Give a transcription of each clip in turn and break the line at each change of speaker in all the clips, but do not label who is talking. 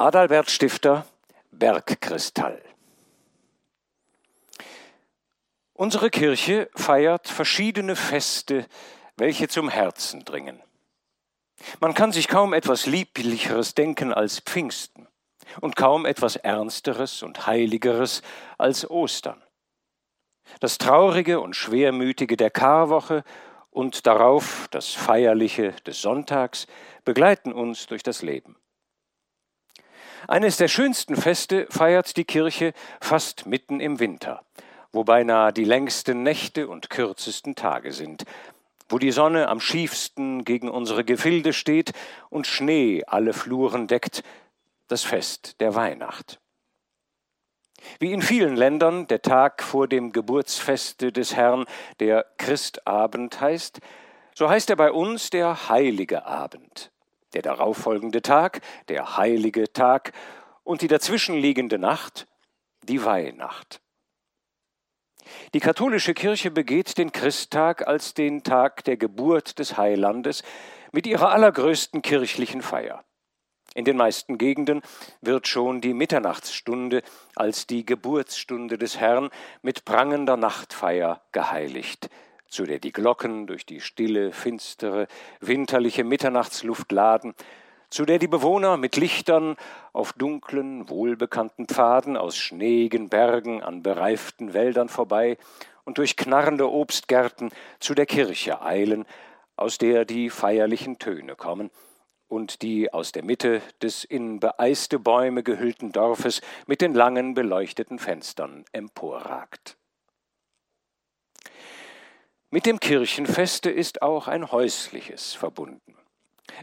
Adalbert Stifter Bergkristall Unsere Kirche feiert verschiedene Feste, welche zum Herzen dringen. Man kann sich kaum etwas Lieblicheres denken als Pfingsten und kaum etwas Ernsteres und Heiligeres als Ostern. Das Traurige und Schwermütige der Karwoche und darauf das Feierliche des Sonntags begleiten uns durch das Leben. Eines der schönsten Feste feiert die Kirche fast mitten im Winter, wo beinahe die längsten Nächte und kürzesten Tage sind, wo die Sonne am schiefsten gegen unsere Gefilde steht und Schnee alle Fluren deckt, das Fest der Weihnacht. Wie in vielen Ländern der Tag vor dem Geburtsfeste des Herrn der Christabend heißt, so heißt er bei uns der heilige Abend der darauffolgende Tag, der heilige Tag und die dazwischenliegende Nacht, die Weihnacht. Die katholische Kirche begeht den Christtag als den Tag der Geburt des Heilandes mit ihrer allergrößten kirchlichen Feier. In den meisten Gegenden wird schon die Mitternachtsstunde als die Geburtsstunde des Herrn mit prangender Nachtfeier geheiligt zu der die Glocken durch die stille, finstere, winterliche Mitternachtsluft laden, zu der die Bewohner mit Lichtern auf dunklen, wohlbekannten Pfaden aus schneeigen Bergen an bereiften Wäldern vorbei und durch knarrende Obstgärten zu der Kirche eilen, aus der die feierlichen Töne kommen und die aus der Mitte des in beeiste Bäume gehüllten Dorfes mit den langen beleuchteten Fenstern emporragt. Mit dem Kirchenfeste ist auch ein häusliches verbunden.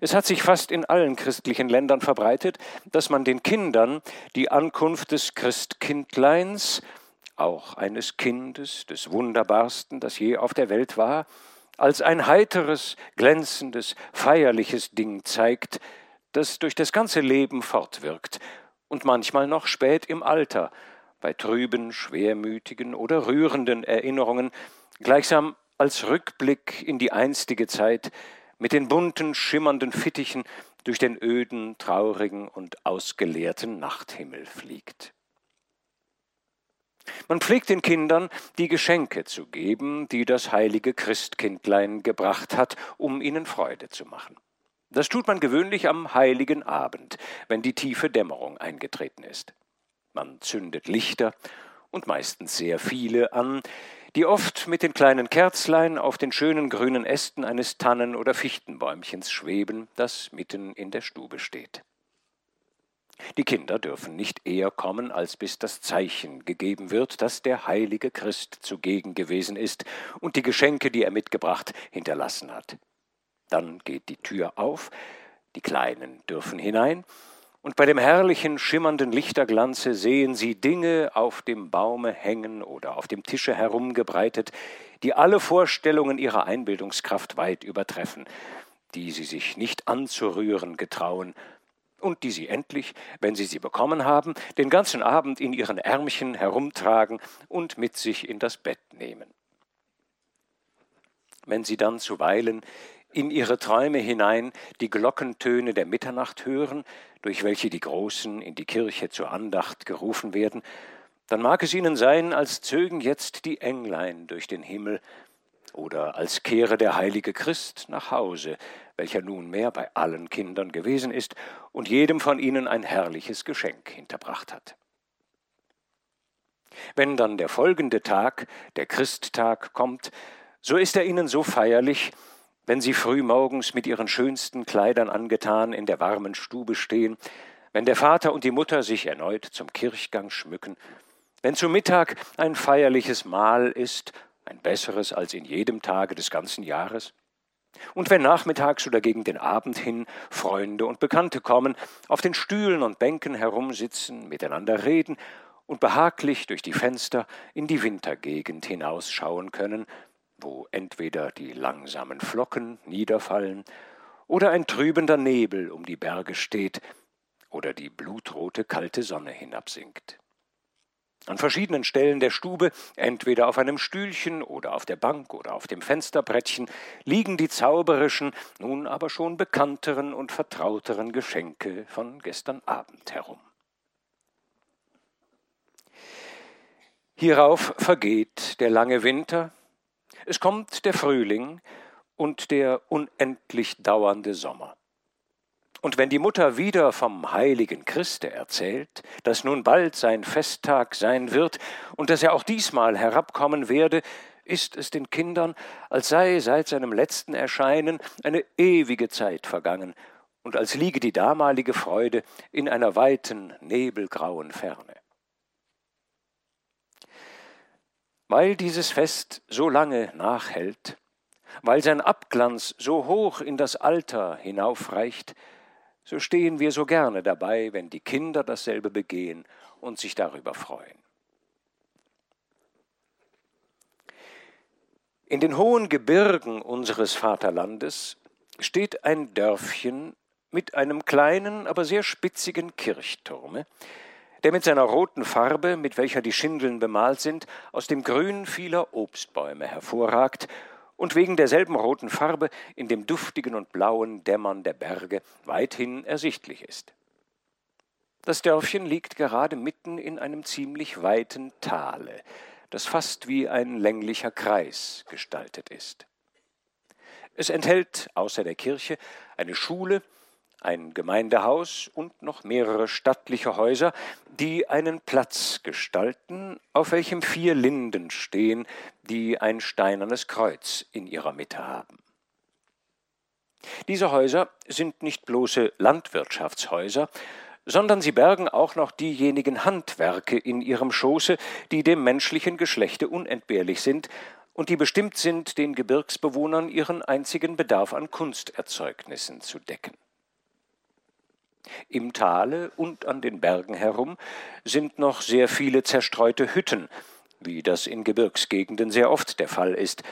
Es hat sich fast in allen christlichen Ländern verbreitet, dass man den Kindern die Ankunft des Christkindleins, auch eines Kindes des wunderbarsten, das je auf der Welt war, als ein heiteres, glänzendes, feierliches Ding zeigt, das durch das ganze Leben fortwirkt und manchmal noch spät im Alter, bei trüben, schwermütigen oder rührenden Erinnerungen, gleichsam als Rückblick in die einstige Zeit mit den bunten, schimmernden Fittichen durch den öden, traurigen und ausgeleerten Nachthimmel fliegt. Man pflegt den Kindern die Geschenke zu geben, die das heilige Christkindlein gebracht hat, um ihnen Freude zu machen. Das tut man gewöhnlich am heiligen Abend, wenn die tiefe Dämmerung eingetreten ist. Man zündet Lichter und meistens sehr viele an, die oft mit den kleinen Kerzlein auf den schönen grünen Ästen eines Tannen- oder Fichtenbäumchens schweben, das mitten in der Stube steht. Die Kinder dürfen nicht eher kommen, als bis das Zeichen gegeben wird, dass der heilige Christ zugegen gewesen ist und die Geschenke, die er mitgebracht, hinterlassen hat. Dann geht die Tür auf, die Kleinen dürfen hinein, und bei dem herrlichen, schimmernden Lichterglanze sehen sie Dinge auf dem Baume hängen oder auf dem Tische herumgebreitet, die alle Vorstellungen ihrer Einbildungskraft weit übertreffen, die sie sich nicht anzurühren getrauen, und die sie endlich, wenn sie sie bekommen haben, den ganzen Abend in ihren Ärmchen herumtragen und mit sich in das Bett nehmen. Wenn sie dann zuweilen in ihre Träume hinein die Glockentöne der Mitternacht hören, durch welche die Großen in die Kirche zur Andacht gerufen werden, dann mag es ihnen sein, als zögen jetzt die Englein durch den Himmel, oder als kehre der heilige Christ nach Hause, welcher nunmehr bei allen Kindern gewesen ist und jedem von ihnen ein herrliches Geschenk hinterbracht hat. Wenn dann der folgende Tag, der Christtag, kommt, so ist er ihnen so feierlich, wenn sie früh morgens mit ihren schönsten Kleidern angetan in der warmen Stube stehen, wenn der Vater und die Mutter sich erneut zum Kirchgang schmücken, wenn zu Mittag ein feierliches Mahl ist, ein besseres als in jedem Tage des ganzen Jahres, und wenn nachmittags oder gegen den Abend hin Freunde und Bekannte kommen, auf den Stühlen und Bänken herumsitzen, miteinander reden und behaglich durch die Fenster in die Wintergegend hinausschauen können, wo entweder die langsamen Flocken niederfallen oder ein trübender Nebel um die Berge steht oder die blutrote kalte Sonne hinabsinkt. An verschiedenen Stellen der Stube, entweder auf einem Stühlchen oder auf der Bank oder auf dem Fensterbrettchen, liegen die zauberischen, nun aber schon bekannteren und vertrauteren Geschenke von gestern Abend herum. Hierauf vergeht der lange Winter, es kommt der Frühling und der unendlich dauernde Sommer. Und wenn die Mutter wieder vom heiligen Christe erzählt, dass nun bald sein Festtag sein wird und dass er auch diesmal herabkommen werde, ist es den Kindern, als sei seit seinem letzten Erscheinen eine ewige Zeit vergangen und als liege die damalige Freude in einer weiten, nebelgrauen Ferne. Weil dieses Fest so lange nachhält, weil sein Abglanz so hoch in das Alter hinaufreicht, so stehen wir so gerne dabei, wenn die Kinder dasselbe begehen und sich darüber freuen. In den hohen Gebirgen unseres Vaterlandes steht ein Dörfchen mit einem kleinen, aber sehr spitzigen Kirchturme, der mit seiner roten Farbe, mit welcher die Schindeln bemalt sind, aus dem Grün vieler Obstbäume hervorragt und wegen derselben roten Farbe in dem duftigen und blauen Dämmern der Berge weithin ersichtlich ist. Das Dörfchen liegt gerade mitten in einem ziemlich weiten Tale, das fast wie ein länglicher Kreis gestaltet ist. Es enthält außer der Kirche eine Schule, ein Gemeindehaus und noch mehrere stattliche Häuser, die einen Platz gestalten, auf welchem vier Linden stehen, die ein steinernes Kreuz in ihrer Mitte haben. Diese Häuser sind nicht bloße Landwirtschaftshäuser, sondern sie bergen auch noch diejenigen Handwerke in ihrem Schoße, die dem menschlichen Geschlechte unentbehrlich sind und die bestimmt sind, den Gebirgsbewohnern ihren einzigen Bedarf an Kunsterzeugnissen zu decken. Im Tale und an den Bergen herum sind noch sehr viele zerstreute Hütten, wie das in Gebirgsgegenden sehr oft der Fall ist,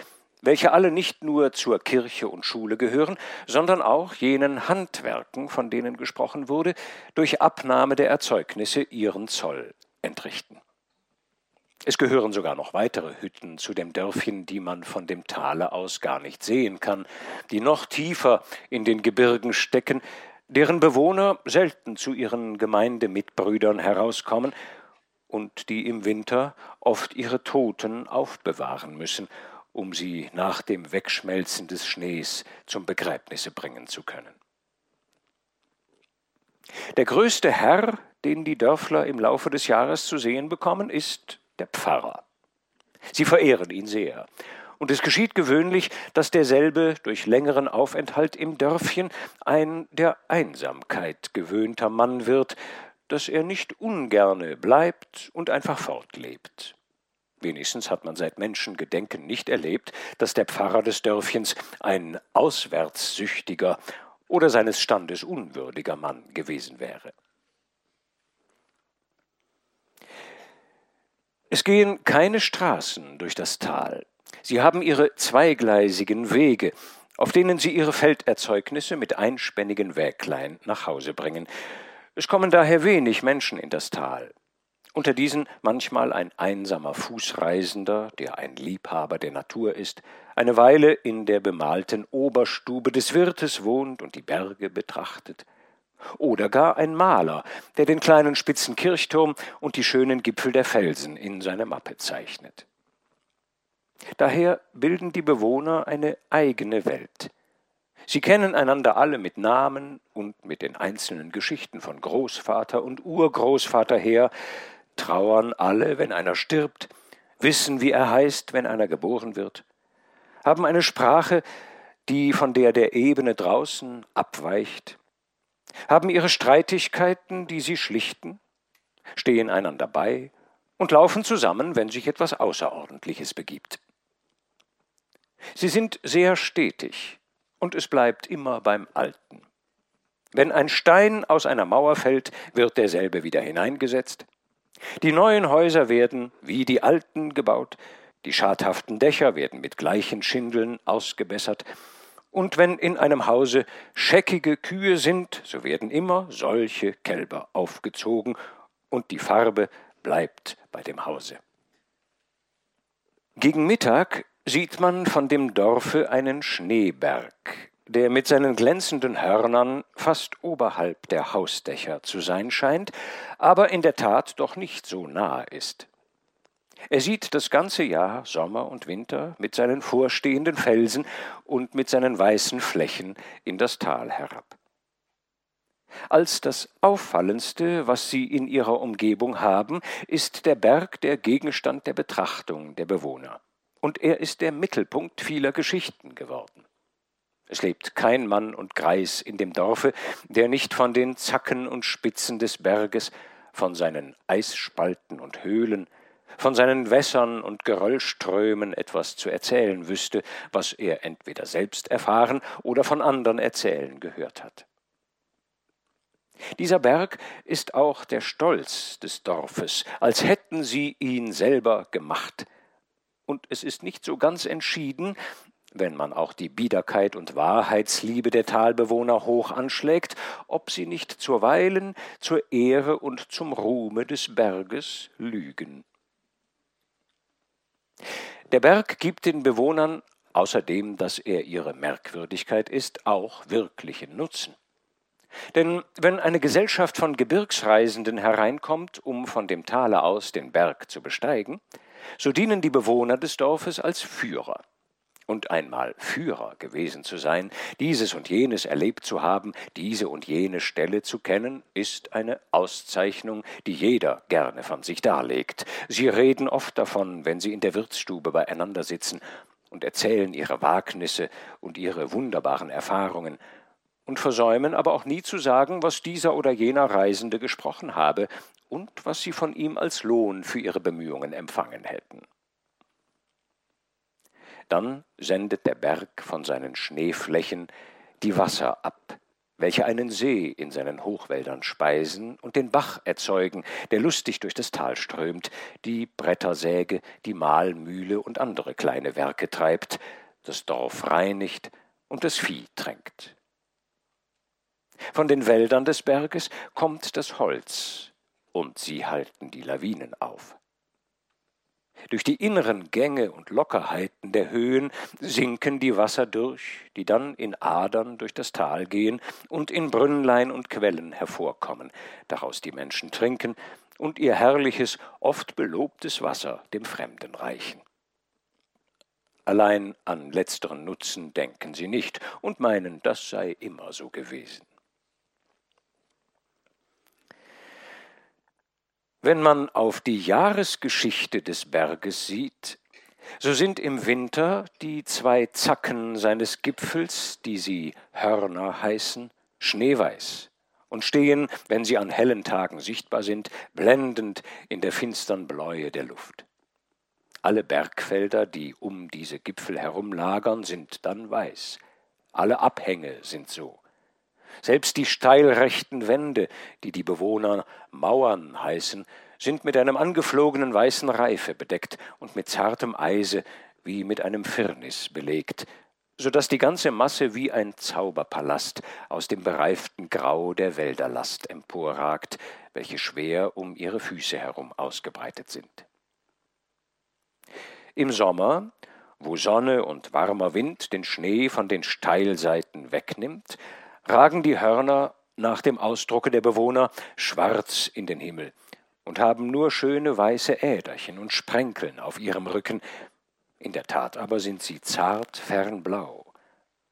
welche alle nicht nur zur Kirche und Schule gehören, sondern auch jenen Handwerken, von denen gesprochen wurde, durch Abnahme der Erzeugnisse ihren Zoll entrichten. Es gehören sogar noch weitere Hütten zu dem Dörfchen, die man von dem Tale aus gar nicht sehen kann, die noch tiefer in den Gebirgen stecken, deren Bewohner selten zu ihren Gemeindemitbrüdern herauskommen und die im Winter oft ihre Toten aufbewahren müssen, um sie nach dem Wegschmelzen des Schnees zum Begräbnisse bringen zu können. Der größte Herr, den die Dörfler im Laufe des Jahres zu sehen bekommen, ist der Pfarrer. Sie verehren ihn sehr und es geschieht gewöhnlich, dass derselbe durch längeren Aufenthalt im Dörfchen ein der Einsamkeit gewöhnter Mann wird, dass er nicht ungerne bleibt und einfach fortlebt. Wenigstens hat man seit Menschengedenken nicht erlebt, dass der Pfarrer des Dörfchens ein auswärtssüchtiger oder seines Standes unwürdiger Mann gewesen wäre. Es gehen keine Straßen durch das Tal, Sie haben ihre zweigleisigen Wege, auf denen sie ihre Felderzeugnisse mit einspännigen Wäglein nach Hause bringen. Es kommen daher wenig Menschen in das Tal. Unter diesen manchmal ein einsamer Fußreisender, der ein Liebhaber der Natur ist, eine Weile in der bemalten Oberstube des Wirtes wohnt und die Berge betrachtet. Oder gar ein Maler, der den kleinen spitzen Kirchturm und die schönen Gipfel der Felsen in seine Mappe zeichnet. Daher bilden die Bewohner eine eigene Welt. Sie kennen einander alle mit Namen und mit den einzelnen Geschichten von Großvater und Urgroßvater her, trauern alle, wenn einer stirbt, wissen, wie er heißt, wenn einer geboren wird, haben eine Sprache, die von der der Ebene draußen abweicht, haben ihre Streitigkeiten, die sie schlichten, stehen einander bei und laufen zusammen, wenn sich etwas Außerordentliches begibt. Sie sind sehr stetig und es bleibt immer beim Alten. Wenn ein Stein aus einer Mauer fällt, wird derselbe wieder hineingesetzt. Die neuen Häuser werden wie die alten gebaut, die schadhaften Dächer werden mit gleichen Schindeln ausgebessert, und wenn in einem Hause scheckige Kühe sind, so werden immer solche Kälber aufgezogen und die Farbe bleibt bei dem Hause. Gegen Mittag sieht man von dem Dorfe einen Schneeberg, der mit seinen glänzenden Hörnern fast oberhalb der Hausdächer zu sein scheint, aber in der Tat doch nicht so nahe ist. Er sieht das ganze Jahr, Sommer und Winter, mit seinen vorstehenden Felsen und mit seinen weißen Flächen in das Tal herab. Als das Auffallendste, was sie in ihrer Umgebung haben, ist der Berg der Gegenstand der Betrachtung der Bewohner. Und er ist der Mittelpunkt vieler Geschichten geworden. Es lebt kein Mann und Greis in dem Dorfe, der nicht von den Zacken und Spitzen des Berges, von seinen Eisspalten und Höhlen, von seinen Wässern und Geröllströmen etwas zu erzählen wüsste, was er entweder selbst erfahren oder von anderen erzählen gehört hat. Dieser Berg ist auch der Stolz des Dorfes, als hätten sie ihn selber gemacht. Und es ist nicht so ganz entschieden, wenn man auch die Biederkeit und Wahrheitsliebe der Talbewohner hoch anschlägt, ob sie nicht zuweilen zur Ehre und zum Ruhme des Berges lügen. Der Berg gibt den Bewohnern, außerdem dass er ihre Merkwürdigkeit ist, auch wirklichen Nutzen. Denn wenn eine Gesellschaft von Gebirgsreisenden hereinkommt, um von dem Tale aus den Berg zu besteigen, so dienen die Bewohner des Dorfes als Führer. Und einmal Führer gewesen zu sein, dieses und jenes erlebt zu haben, diese und jene Stelle zu kennen, ist eine Auszeichnung, die jeder gerne von sich darlegt. Sie reden oft davon, wenn sie in der Wirtsstube beieinander sitzen und erzählen ihre Wagnisse und ihre wunderbaren Erfahrungen, und versäumen aber auch nie zu sagen, was dieser oder jener Reisende gesprochen habe und was sie von ihm als Lohn für ihre Bemühungen empfangen hätten. Dann sendet der Berg von seinen Schneeflächen die Wasser ab, welche einen See in seinen Hochwäldern speisen und den Bach erzeugen, der lustig durch das Tal strömt, die Brettersäge, die Mahlmühle und andere kleine Werke treibt, das Dorf reinigt und das Vieh tränkt. Von den Wäldern des Berges kommt das Holz, und sie halten die Lawinen auf. Durch die inneren Gänge und Lockerheiten der Höhen sinken die Wasser durch, die dann in Adern durch das Tal gehen und in Brünnlein und Quellen hervorkommen, daraus die Menschen trinken und ihr herrliches, oft belobtes Wasser dem Fremden reichen. Allein an letzteren Nutzen denken sie nicht und meinen, das sei immer so gewesen. Wenn man auf die Jahresgeschichte des Berges sieht, so sind im Winter die zwei Zacken seines Gipfels, die sie Hörner heißen, schneeweiß und stehen, wenn sie an hellen Tagen sichtbar sind, blendend in der finstern Bläue der Luft. Alle Bergfelder, die um diese Gipfel herumlagern, sind dann weiß. Alle Abhänge sind so. Selbst die steilrechten Wände, die die Bewohner Mauern heißen, sind mit einem angeflogenen weißen Reife bedeckt und mit zartem Eise wie mit einem Firnis belegt, so dass die ganze Masse wie ein Zauberpalast aus dem bereiften Grau der Wälderlast emporragt, welche schwer um ihre Füße herum ausgebreitet sind. Im Sommer, wo Sonne und warmer Wind den Schnee von den Steilseiten wegnimmt, ragen die Hörner nach dem Ausdrucke der Bewohner schwarz in den Himmel und haben nur schöne weiße Äderchen und Sprenkeln auf ihrem Rücken, in der Tat aber sind sie zart fernblau.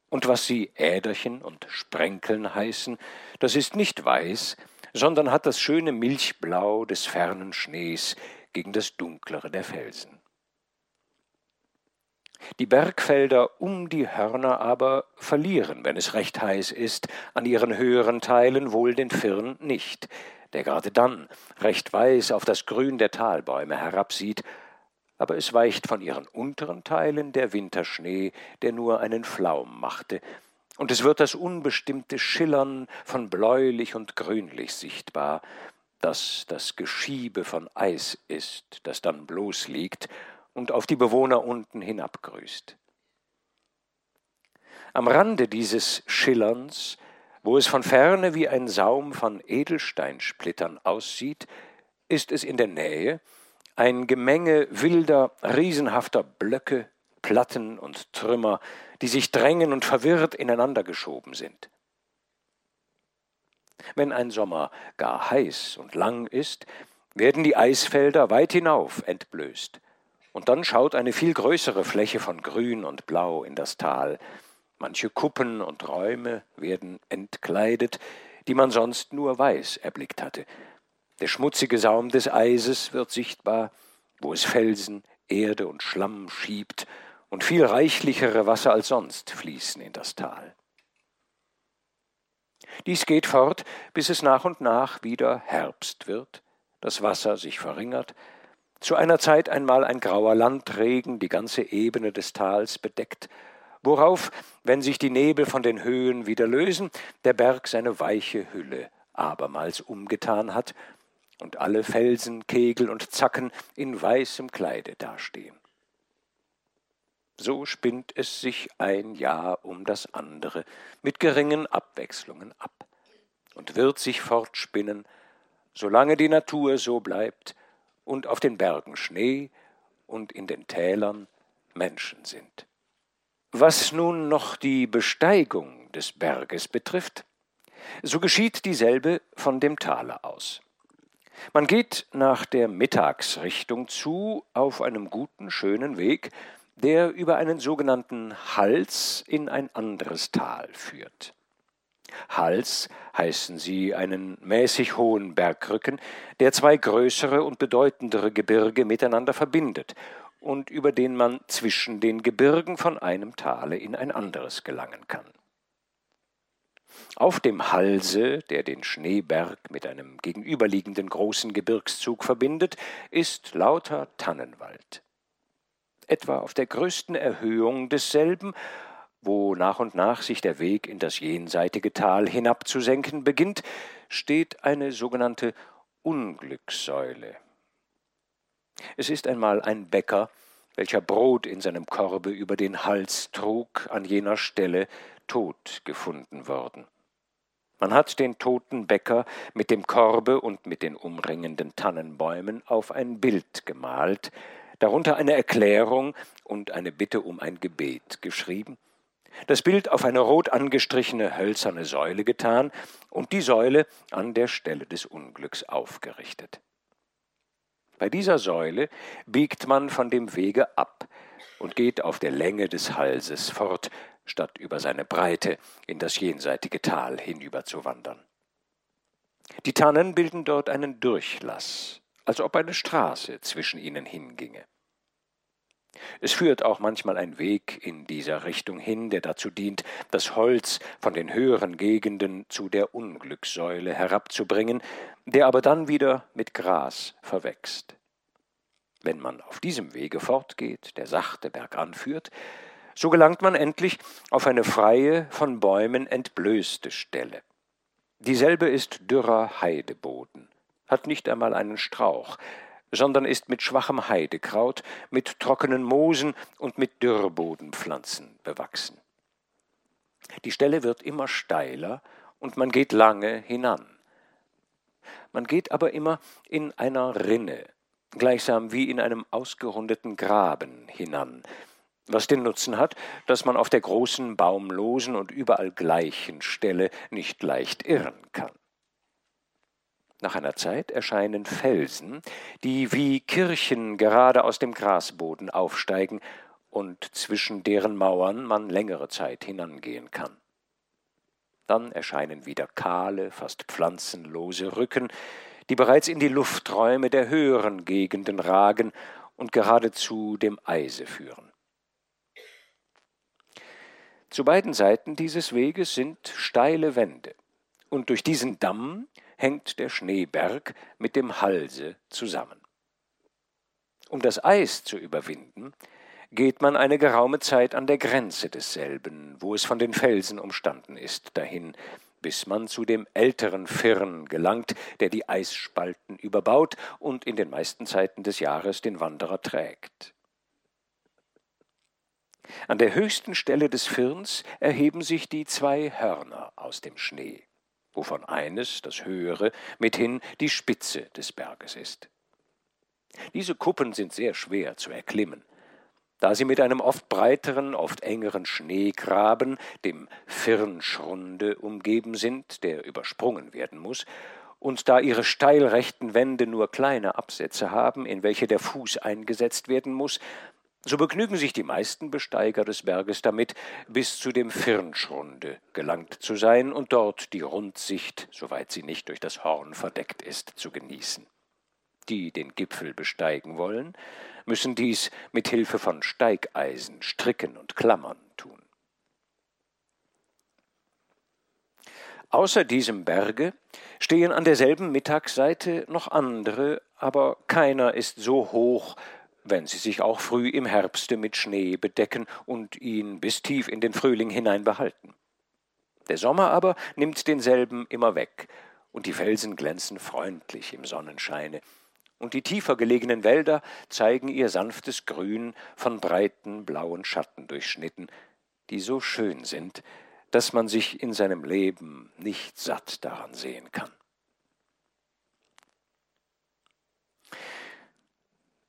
Und was sie Äderchen und Sprenkeln heißen, das ist nicht weiß, sondern hat das schöne Milchblau des fernen Schnees gegen das dunklere der Felsen. Die Bergfelder um die Hörner aber verlieren, wenn es recht heiß ist, an ihren höheren Teilen wohl den Firn nicht, der gerade dann recht weiß auf das Grün der Talbäume herabsieht, aber es weicht von ihren unteren Teilen der Winterschnee, der nur einen Flaum machte, und es wird das unbestimmte Schillern von bläulich und grünlich sichtbar, das das Geschiebe von Eis ist, das dann bloß liegt und auf die Bewohner unten hinabgrüßt. Am Rande dieses Schillerns, wo es von ferne wie ein Saum von Edelsteinsplittern aussieht, ist es in der Nähe ein Gemenge wilder, riesenhafter Blöcke, Platten und Trümmer, die sich drängen und verwirrt ineinander geschoben sind. Wenn ein Sommer gar heiß und lang ist, werden die Eisfelder weit hinauf entblößt, und dann schaut eine viel größere Fläche von Grün und Blau in das Tal. Manche Kuppen und Räume werden entkleidet, die man sonst nur weiß erblickt hatte. Der schmutzige Saum des Eises wird sichtbar, wo es Felsen, Erde und Schlamm schiebt, und viel reichlichere Wasser als sonst fließen in das Tal. Dies geht fort, bis es nach und nach wieder Herbst wird, das Wasser sich verringert, zu einer Zeit einmal ein grauer Landregen die ganze Ebene des Tals bedeckt, worauf, wenn sich die Nebel von den Höhen wieder lösen, der Berg seine weiche Hülle abermals umgetan hat und alle Felsen, Kegel und Zacken in weißem Kleide dastehen. So spinnt es sich ein Jahr um das andere mit geringen Abwechslungen ab und wird sich fortspinnen, solange die Natur so bleibt und auf den Bergen Schnee und in den Tälern Menschen sind. Was nun noch die Besteigung des Berges betrifft, so geschieht dieselbe von dem Tale aus. Man geht nach der Mittagsrichtung zu auf einem guten, schönen Weg, der über einen sogenannten Hals in ein anderes Tal führt. Hals heißen sie einen mäßig hohen Bergrücken, der zwei größere und bedeutendere Gebirge miteinander verbindet und über den man zwischen den Gebirgen von einem Tale in ein anderes gelangen kann. Auf dem Halse, der den Schneeberg mit einem gegenüberliegenden großen Gebirgszug verbindet, ist lauter Tannenwald. Etwa auf der größten Erhöhung desselben wo nach und nach sich der Weg in das jenseitige Tal hinabzusenken beginnt, steht eine sogenannte Unglückssäule. Es ist einmal ein Bäcker, welcher Brot in seinem Korbe über den Hals trug, an jener Stelle tot gefunden worden. Man hat den toten Bäcker mit dem Korbe und mit den umringenden Tannenbäumen auf ein Bild gemalt, darunter eine Erklärung und eine Bitte um ein Gebet geschrieben, das Bild auf eine rot angestrichene hölzerne Säule getan und die Säule an der Stelle des Unglücks aufgerichtet. Bei dieser Säule biegt man von dem Wege ab und geht auf der Länge des Halses fort, statt über seine Breite in das jenseitige Tal hinüber zu wandern. Die Tannen bilden dort einen Durchlass, als ob eine Straße zwischen ihnen hinginge. Es führt auch manchmal ein Weg in dieser Richtung hin, der dazu dient, das Holz von den höheren Gegenden zu der Unglückssäule herabzubringen, der aber dann wieder mit Gras verwächst. Wenn man auf diesem Wege fortgeht, der sachte bergan führt, so gelangt man endlich auf eine freie, von Bäumen entblößte Stelle. Dieselbe ist dürrer Heideboden, hat nicht einmal einen Strauch, sondern ist mit schwachem Heidekraut, mit trockenen Moosen und mit Dürrbodenpflanzen bewachsen. Die Stelle wird immer steiler und man geht lange hinan. Man geht aber immer in einer Rinne, gleichsam wie in einem ausgerundeten Graben hinan, was den Nutzen hat, dass man auf der großen, baumlosen und überall gleichen Stelle nicht leicht irren kann. Nach einer Zeit erscheinen Felsen, die wie Kirchen gerade aus dem Grasboden aufsteigen und zwischen deren Mauern man längere Zeit hinangehen kann. Dann erscheinen wieder kahle, fast pflanzenlose Rücken, die bereits in die Lufträume der höheren Gegenden ragen und geradezu dem Eise führen. Zu beiden Seiten dieses Weges sind steile Wände, und durch diesen Damm hängt der Schneeberg mit dem Halse zusammen. Um das Eis zu überwinden, geht man eine geraume Zeit an der Grenze desselben, wo es von den Felsen umstanden ist, dahin, bis man zu dem älteren Firn gelangt, der die Eisspalten überbaut und in den meisten Zeiten des Jahres den Wanderer trägt. An der höchsten Stelle des Firns erheben sich die zwei Hörner aus dem Schnee. Wovon eines, das höhere, mithin die Spitze des Berges ist. Diese Kuppen sind sehr schwer zu erklimmen, da sie mit einem oft breiteren, oft engeren Schneegraben, dem Firnschrunde, umgeben sind, der übersprungen werden muss, und da ihre steilrechten Wände nur kleine Absätze haben, in welche der Fuß eingesetzt werden muss, so begnügen sich die meisten Besteiger des Berges damit, bis zu dem Firnschrunde gelangt zu sein und dort die Rundsicht, soweit sie nicht durch das Horn verdeckt ist, zu genießen. Die den Gipfel besteigen wollen, müssen dies mit Hilfe von Steigeisen, Stricken und Klammern tun. Außer diesem Berge stehen an derselben Mittagsseite noch andere, aber keiner ist so hoch, wenn sie sich auch früh im Herbste mit Schnee bedecken und ihn bis tief in den Frühling hinein behalten. Der Sommer aber nimmt denselben immer weg, und die Felsen glänzen freundlich im Sonnenscheine, und die tiefer gelegenen Wälder zeigen ihr sanftes Grün von breiten blauen Schatten durchschnitten, die so schön sind, dass man sich in seinem Leben nicht satt daran sehen kann.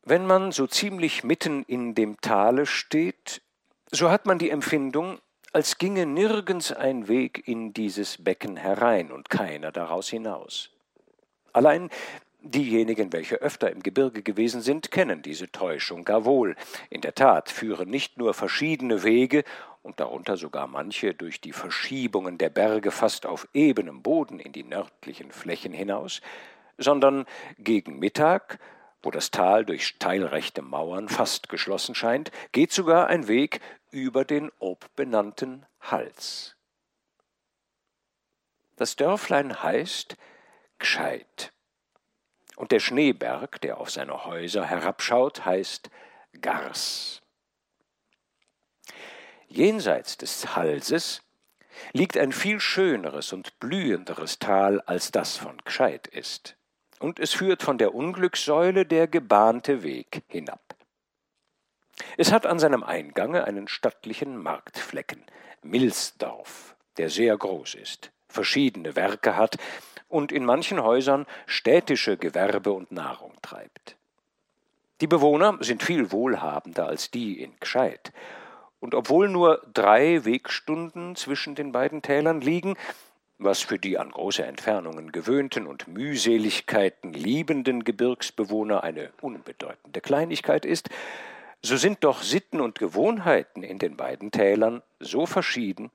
Wenn man so ziemlich mitten in dem Tale steht, so hat man die Empfindung, als ginge nirgends ein Weg in dieses Becken herein und keiner daraus hinaus. Allein Diejenigen, welche öfter im Gebirge gewesen sind, kennen diese Täuschung gar wohl. In der Tat führen nicht nur verschiedene Wege, und darunter sogar manche durch die Verschiebungen der Berge fast auf ebenem Boden in die nördlichen Flächen hinaus, sondern gegen Mittag, wo das Tal durch steilrechte Mauern fast geschlossen scheint, geht sogar ein Weg über den obbenannten Hals. Das Dörflein heißt Gscheid. Und der Schneeberg, der auf seine Häuser herabschaut, heißt Gars. Jenseits des Halses liegt ein viel schöneres und blühenderes Tal, als das von Gscheid ist. Und es führt von der Unglückssäule der gebahnte Weg hinab. Es hat an seinem Eingange einen stattlichen Marktflecken, Milsdorf, der sehr groß ist, verschiedene Werke hat, und in manchen Häusern städtische Gewerbe und Nahrung treibt. Die Bewohner sind viel wohlhabender als die in Gscheid, und obwohl nur drei Wegstunden zwischen den beiden Tälern liegen, was für die an große Entfernungen gewöhnten und Mühseligkeiten liebenden Gebirgsbewohner eine unbedeutende Kleinigkeit ist, so sind doch Sitten und Gewohnheiten in den beiden Tälern so verschieden,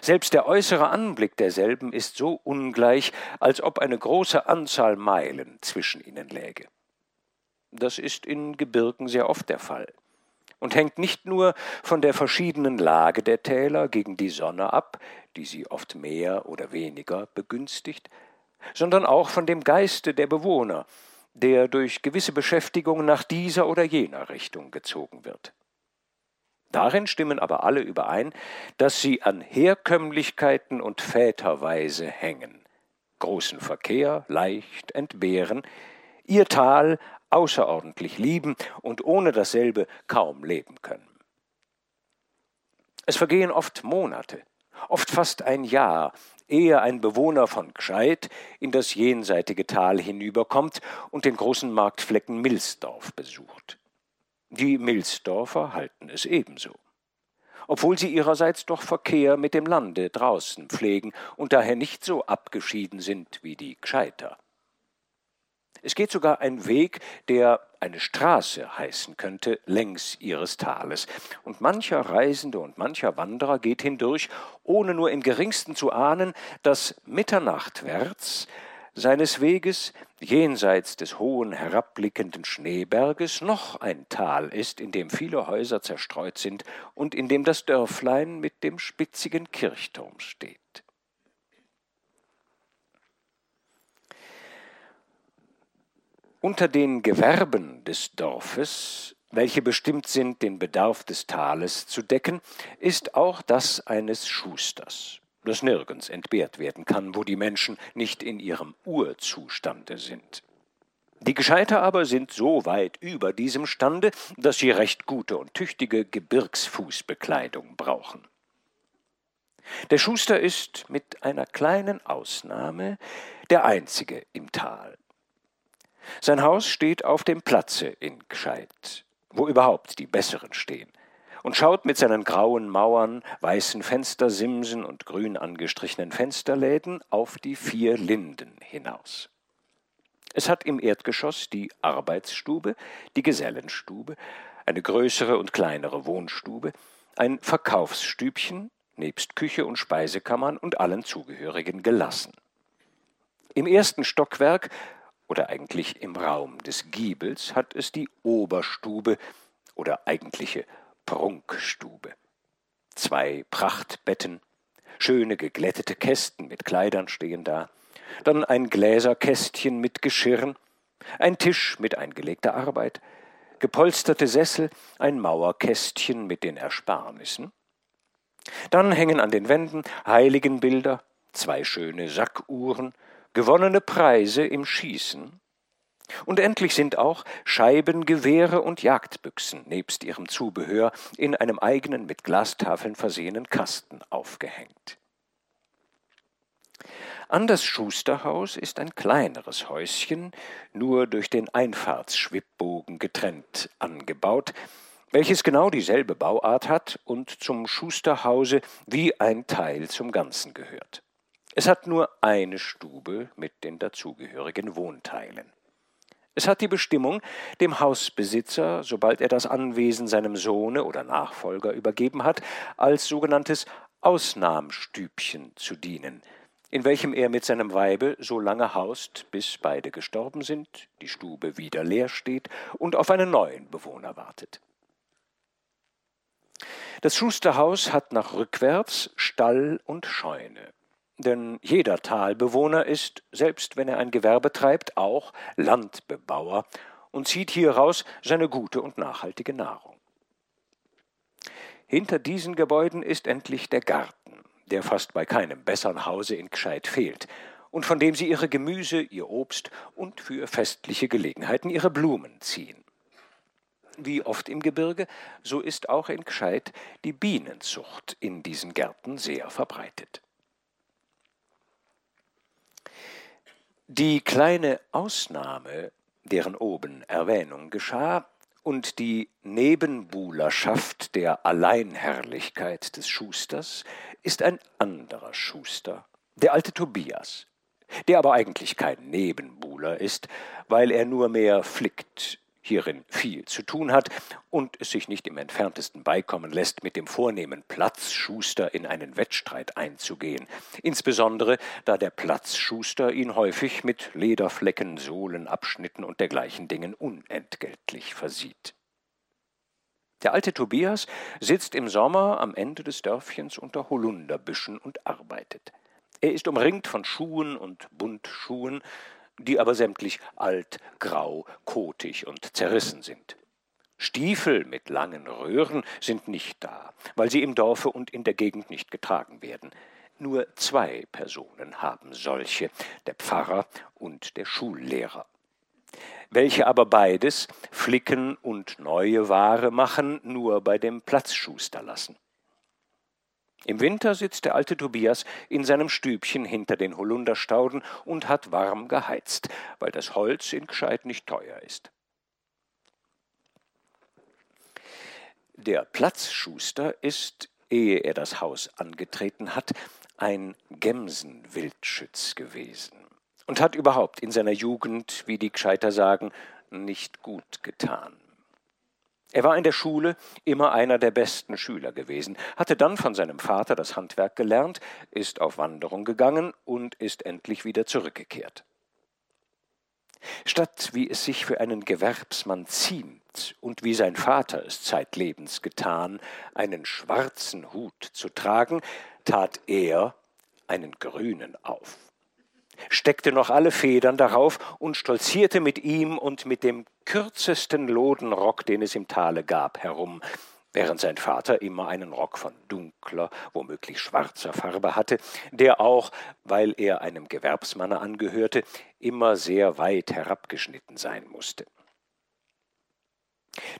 selbst der äußere Anblick derselben ist so ungleich, als ob eine große Anzahl Meilen zwischen ihnen läge. Das ist in Gebirgen sehr oft der Fall und hängt nicht nur von der verschiedenen Lage der Täler gegen die Sonne ab, die sie oft mehr oder weniger begünstigt, sondern auch von dem Geiste der Bewohner, der durch gewisse Beschäftigung nach dieser oder jener Richtung gezogen wird. Darin stimmen aber alle überein, dass sie an Herkömmlichkeiten und Väterweise hängen, großen Verkehr leicht entbehren, ihr Tal außerordentlich lieben und ohne dasselbe kaum leben können. Es vergehen oft Monate, oft fast ein Jahr, ehe ein Bewohner von Gscheid in das jenseitige Tal hinüberkommt und den großen Marktflecken Milsdorf besucht. Die Milsdorfer halten es ebenso, obwohl sie ihrerseits doch Verkehr mit dem Lande draußen pflegen und daher nicht so abgeschieden sind wie die Gscheiter. Es geht sogar ein Weg, der eine Straße heißen könnte, längs ihres Tales, und mancher Reisende und mancher Wanderer geht hindurch, ohne nur im geringsten zu ahnen, dass mitternachtwärts seines Weges jenseits des hohen herabblickenden Schneeberges noch ein Tal ist, in dem viele Häuser zerstreut sind und in dem das Dörflein mit dem spitzigen Kirchturm steht. Unter den Gewerben des Dorfes, welche bestimmt sind, den Bedarf des Tales zu decken, ist auch das eines Schusters das nirgends entbehrt werden kann, wo die Menschen nicht in ihrem Urzustande sind. Die Gescheiter aber sind so weit über diesem Stande, dass sie recht gute und tüchtige Gebirgsfußbekleidung brauchen. Der Schuster ist mit einer kleinen Ausnahme der einzige im Tal. Sein Haus steht auf dem Platze in Gscheid, wo überhaupt die besseren stehen, und schaut mit seinen grauen Mauern, weißen Fenstersimsen und grün angestrichenen Fensterläden auf die vier Linden hinaus. Es hat im Erdgeschoss die Arbeitsstube, die Gesellenstube, eine größere und kleinere Wohnstube, ein Verkaufsstübchen, nebst Küche und Speisekammern und allen zugehörigen gelassen. Im ersten Stockwerk oder eigentlich im Raum des Giebels hat es die Oberstube oder eigentliche Prunkstube. Zwei Prachtbetten, schöne geglättete Kästen mit Kleidern stehen da, dann ein Gläserkästchen mit Geschirren, ein Tisch mit eingelegter Arbeit, gepolsterte Sessel, ein Mauerkästchen mit den Ersparnissen. Dann hängen an den Wänden Heiligenbilder, zwei schöne Sackuhren, gewonnene Preise im Schießen. Und endlich sind auch Scheibengewehre und Jagdbüchsen nebst ihrem Zubehör in einem eigenen mit Glastafeln versehenen Kasten aufgehängt. An das Schusterhaus ist ein kleineres Häuschen, nur durch den Einfahrtsschwibbogen getrennt, angebaut, welches genau dieselbe Bauart hat und zum Schusterhause wie ein Teil zum Ganzen gehört. Es hat nur eine Stube mit den dazugehörigen Wohnteilen. Es hat die Bestimmung, dem Hausbesitzer, sobald er das Anwesen seinem Sohne oder Nachfolger übergeben hat, als sogenanntes Ausnahmstübchen zu dienen, in welchem er mit seinem Weibe so lange haust, bis beide gestorben sind, die Stube wieder leer steht und auf einen neuen Bewohner wartet. Das Schusterhaus hat nach rückwärts Stall und Scheune. Denn jeder Talbewohner ist, selbst wenn er ein Gewerbe treibt, auch Landbebauer und zieht hieraus seine gute und nachhaltige Nahrung. Hinter diesen Gebäuden ist endlich der Garten, der fast bei keinem besseren Hause in Gscheid fehlt, und von dem sie ihre Gemüse, ihr Obst und für festliche Gelegenheiten ihre Blumen ziehen. Wie oft im Gebirge, so ist auch in Gscheid die Bienenzucht in diesen Gärten sehr verbreitet. Die kleine Ausnahme, deren oben Erwähnung geschah, und die Nebenbuhlerschaft der Alleinherrlichkeit des Schusters ist ein anderer Schuster, der alte Tobias, der aber eigentlich kein Nebenbuhler ist, weil er nur mehr flickt hierin viel zu tun hat und es sich nicht im entferntesten beikommen lässt, mit dem vornehmen Platzschuster in einen Wettstreit einzugehen, insbesondere da der Platzschuster ihn häufig mit Lederflecken, Sohlenabschnitten und dergleichen Dingen unentgeltlich versieht. Der alte Tobias sitzt im Sommer am Ende des Dörfchens unter Holunderbüschen und arbeitet. Er ist umringt von Schuhen und Buntschuhen, die aber sämtlich alt, grau, kotig und zerrissen sind. Stiefel mit langen Röhren sind nicht da, weil sie im Dorfe und in der Gegend nicht getragen werden. Nur zwei Personen haben solche, der Pfarrer und der Schullehrer. Welche aber beides, Flicken und neue Ware machen, nur bei dem Platzschuster lassen. Im Winter sitzt der alte Tobias in seinem Stübchen hinter den Holunderstauden und hat warm geheizt, weil das Holz in Gscheid nicht teuer ist. Der Platzschuster ist, ehe er das Haus angetreten hat, ein Gemsenwildschütz gewesen und hat überhaupt in seiner Jugend, wie die Gscheiter sagen, nicht gut getan. Er war in der Schule immer einer der besten Schüler gewesen, hatte dann von seinem Vater das Handwerk gelernt, ist auf Wanderung gegangen und ist endlich wieder zurückgekehrt. Statt wie es sich für einen Gewerbsmann ziemt und wie sein Vater es zeitlebens getan, einen schwarzen Hut zu tragen, tat er einen grünen auf steckte noch alle Federn darauf und stolzierte mit ihm und mit dem kürzesten Lodenrock, den es im Tale gab, herum, während sein Vater immer einen Rock von dunkler, womöglich schwarzer Farbe hatte, der auch, weil er einem Gewerbsmanne angehörte, immer sehr weit herabgeschnitten sein musste.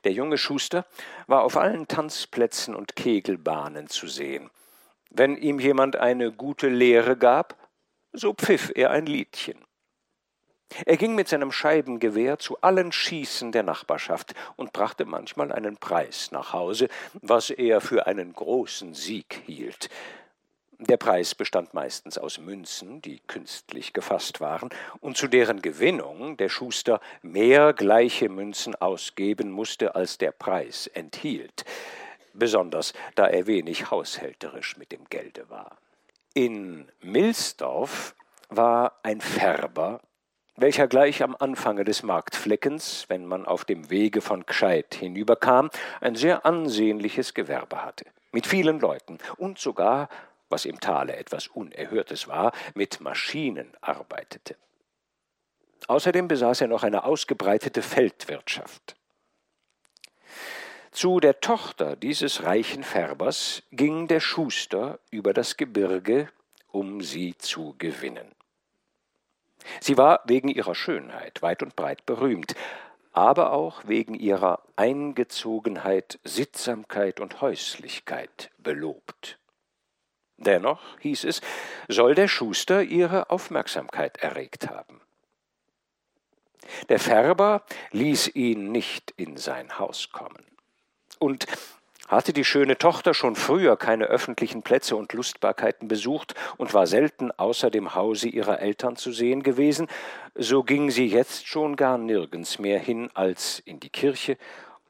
Der junge Schuster war auf allen Tanzplätzen und Kegelbahnen zu sehen, Wenn ihm jemand eine gute Lehre gab, so pfiff er ein Liedchen. Er ging mit seinem Scheibengewehr zu allen Schießen der Nachbarschaft und brachte manchmal einen Preis nach Hause, was er für einen großen Sieg hielt. Der Preis bestand meistens aus Münzen, die künstlich gefasst waren, und zu deren Gewinnung der Schuster mehr gleiche Münzen ausgeben musste, als der Preis enthielt, besonders da er wenig haushälterisch mit dem Gelde war. In Milsdorf war ein Färber welcher gleich am Anfange des Marktfleckens, wenn man auf dem Wege von Gscheid hinüberkam, ein sehr ansehnliches Gewerbe hatte, mit vielen Leuten und sogar, was im Tale etwas Unerhörtes war, mit Maschinen arbeitete. Außerdem besaß er noch eine ausgebreitete Feldwirtschaft. Zu der Tochter dieses reichen Färbers ging der Schuster über das Gebirge, um sie zu gewinnen. Sie war wegen ihrer Schönheit weit und breit berühmt, aber auch wegen ihrer Eingezogenheit, Sittsamkeit und Häuslichkeit belobt. Dennoch, hieß es, soll der Schuster ihre Aufmerksamkeit erregt haben. Der Färber ließ ihn nicht in sein Haus kommen. Und hatte die schöne Tochter schon früher keine öffentlichen Plätze und Lustbarkeiten besucht und war selten außer dem Hause ihrer Eltern zu sehen gewesen, so ging sie jetzt schon gar nirgends mehr hin als in die Kirche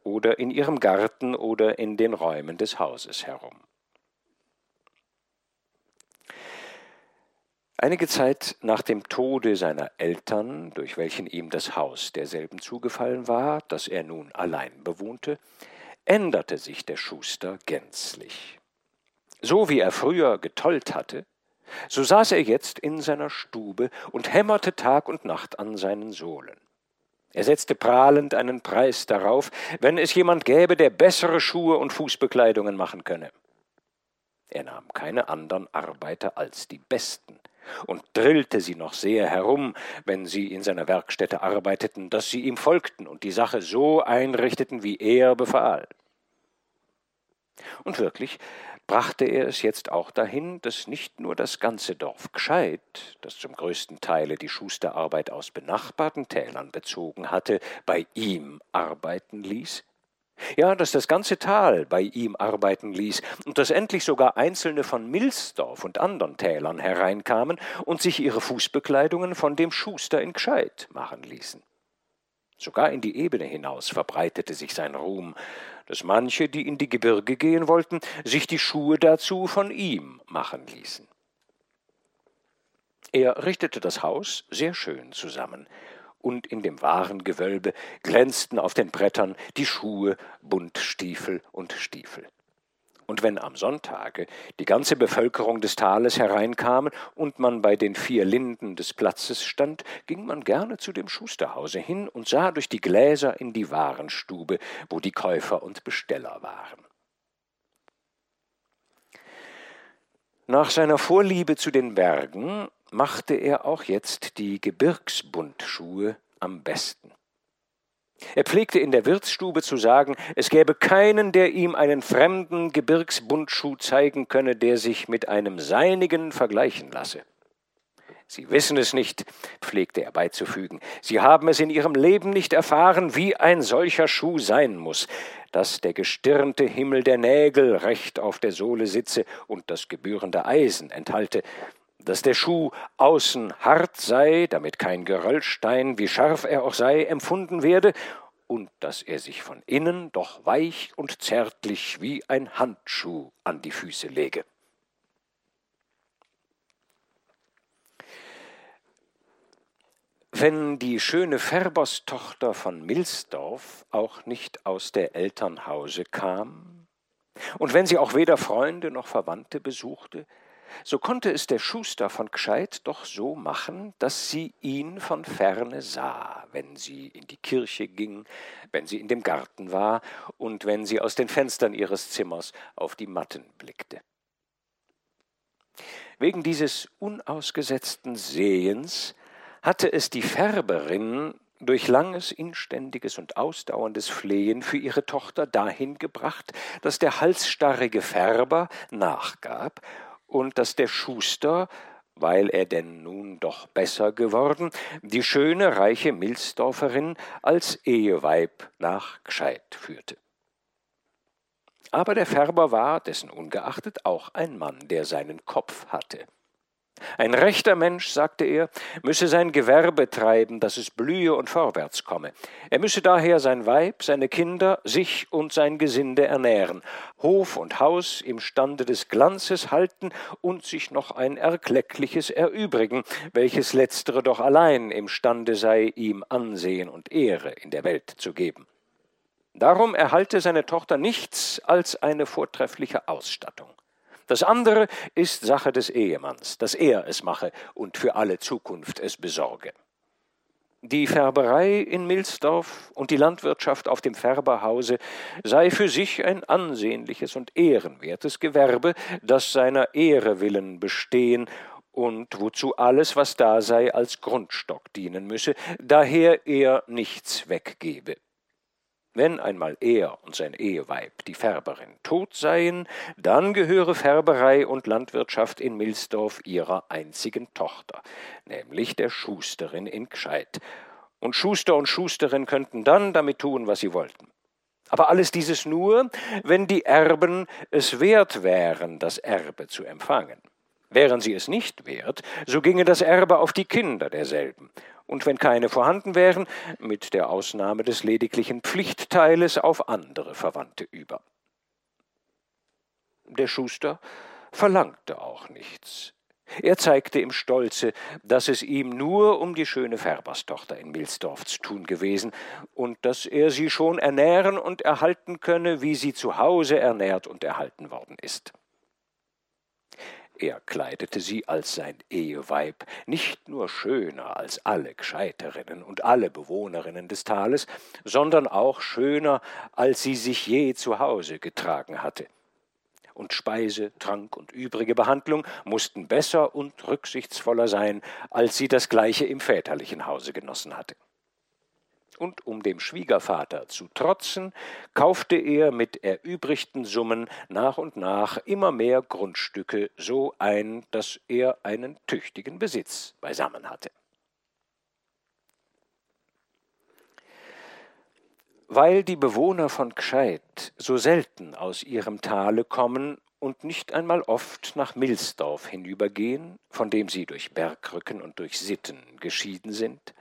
oder in ihrem Garten oder in den Räumen des Hauses herum. Einige Zeit nach dem Tode seiner Eltern, durch welchen ihm das Haus derselben zugefallen war, das er nun allein bewohnte, änderte sich der Schuster gänzlich. So wie er früher getollt hatte, so saß er jetzt in seiner Stube und hämmerte Tag und Nacht an seinen Sohlen. Er setzte prahlend einen Preis darauf, wenn es jemand gäbe, der bessere Schuhe und Fußbekleidungen machen könne. Er nahm keine andern Arbeiter als die besten und drillte sie noch sehr herum, wenn sie in seiner Werkstätte arbeiteten, dass sie ihm folgten und die Sache so einrichteten, wie er befahl. Und wirklich brachte er es jetzt auch dahin, dass nicht nur das ganze Dorf Gscheid, das zum größten Teile die Schusterarbeit aus benachbarten Tälern bezogen hatte, bei ihm arbeiten ließ, ja, dass das ganze Tal bei ihm arbeiten ließ und dass endlich sogar Einzelne von Milsdorf und anderen Tälern hereinkamen und sich ihre Fußbekleidungen von dem Schuster in Gscheid machen ließen. Sogar in die Ebene hinaus verbreitete sich sein Ruhm, dass manche, die in die Gebirge gehen wollten, sich die Schuhe dazu von ihm machen ließen. Er richtete das Haus sehr schön zusammen, und in dem wahren Gewölbe glänzten auf den Brettern die Schuhe, Buntstiefel und Stiefel. Und wenn am Sonntage die ganze Bevölkerung des Tales hereinkam und man bei den vier Linden des Platzes stand, ging man gerne zu dem Schusterhause hin und sah durch die Gläser in die Warenstube, wo die Käufer und Besteller waren. Nach seiner Vorliebe zu den Bergen machte er auch jetzt die Gebirgsbundschuhe am besten. Er pflegte in der Wirtsstube zu sagen, es gäbe keinen, der ihm einen fremden Gebirgsbundschuh zeigen könne, der sich mit einem seinigen vergleichen lasse. Sie wissen es nicht, pflegte er beizufügen. Sie haben es in ihrem Leben nicht erfahren, wie ein solcher Schuh sein muss, dass der gestirnte Himmel der Nägel recht auf der Sohle sitze und das gebührende Eisen enthalte, dass der Schuh außen hart sei, damit kein Geröllstein, wie scharf er auch sei, empfunden werde, und dass er sich von innen doch weich und zärtlich wie ein Handschuh an die Füße lege. Wenn die schöne Färberstochter von Milsdorf auch nicht aus der Elternhause kam, und wenn sie auch weder Freunde noch Verwandte besuchte, so konnte es der Schuster von Gscheid doch so machen, dass sie ihn von ferne sah, wenn sie in die Kirche ging, wenn sie in dem Garten war und wenn sie aus den Fenstern ihres Zimmers auf die Matten blickte. Wegen dieses unausgesetzten Sehens hatte es die Färberin durch langes, inständiges und ausdauerndes Flehen für ihre Tochter dahin gebracht, dass der halsstarrige Färber nachgab und dass der Schuster, weil er denn nun doch besser geworden, die schöne, reiche Milsdorferin als Eheweib nach Gscheid führte. Aber der Färber war, dessen ungeachtet, auch ein Mann, der seinen Kopf hatte. Ein rechter Mensch, sagte er, müsse sein Gewerbe treiben, dass es blühe und vorwärts komme. Er müsse daher sein Weib, seine Kinder, sich und sein Gesinde ernähren, Hof und Haus im Stande des Glanzes halten und sich noch ein Erkleckliches erübrigen, welches letztere doch allein imstande sei, ihm Ansehen und Ehre in der Welt zu geben. Darum erhalte seine Tochter nichts als eine vortreffliche Ausstattung. Das andere ist Sache des Ehemanns, dass er es mache und für alle Zukunft es besorge. Die Färberei in Milsdorf und die Landwirtschaft auf dem Färberhause sei für sich ein ansehnliches und ehrenwertes Gewerbe, das seiner Ehre willen bestehen und wozu alles, was da sei, als Grundstock dienen müsse, daher er nichts weggebe. Wenn einmal er und sein Eheweib, die Färberin, tot seien, dann gehöre Färberei und Landwirtschaft in Milsdorf ihrer einzigen Tochter, nämlich der Schusterin in Gscheid. Und Schuster und Schusterin könnten dann damit tun, was sie wollten. Aber alles dieses nur, wenn die Erben es wert wären, das Erbe zu empfangen. Wären sie es nicht wert, so ginge das Erbe auf die Kinder derselben, und wenn keine vorhanden wären, mit der Ausnahme des lediglichen Pflichtteiles auf andere Verwandte über. Der Schuster verlangte auch nichts. Er zeigte im Stolze, dass es ihm nur um die schöne Färberstochter in Milsdorf zu tun gewesen und dass er sie schon ernähren und erhalten könne, wie sie zu Hause ernährt und erhalten worden ist. Er kleidete sie als sein Eheweib nicht nur schöner als alle Gescheiterinnen und alle Bewohnerinnen des Tales, sondern auch schöner, als sie sich je zu Hause getragen hatte. Und Speise, Trank und übrige Behandlung mussten besser und rücksichtsvoller sein, als sie das gleiche im väterlichen Hause genossen hatte und um dem Schwiegervater zu trotzen, kaufte er mit erübrigten Summen nach und nach immer mehr Grundstücke so ein, dass er einen tüchtigen Besitz beisammen hatte. Weil die Bewohner von Gscheid so selten aus ihrem Tale kommen und nicht einmal oft nach Milsdorf hinübergehen, von dem sie durch Bergrücken und durch Sitten geschieden sind,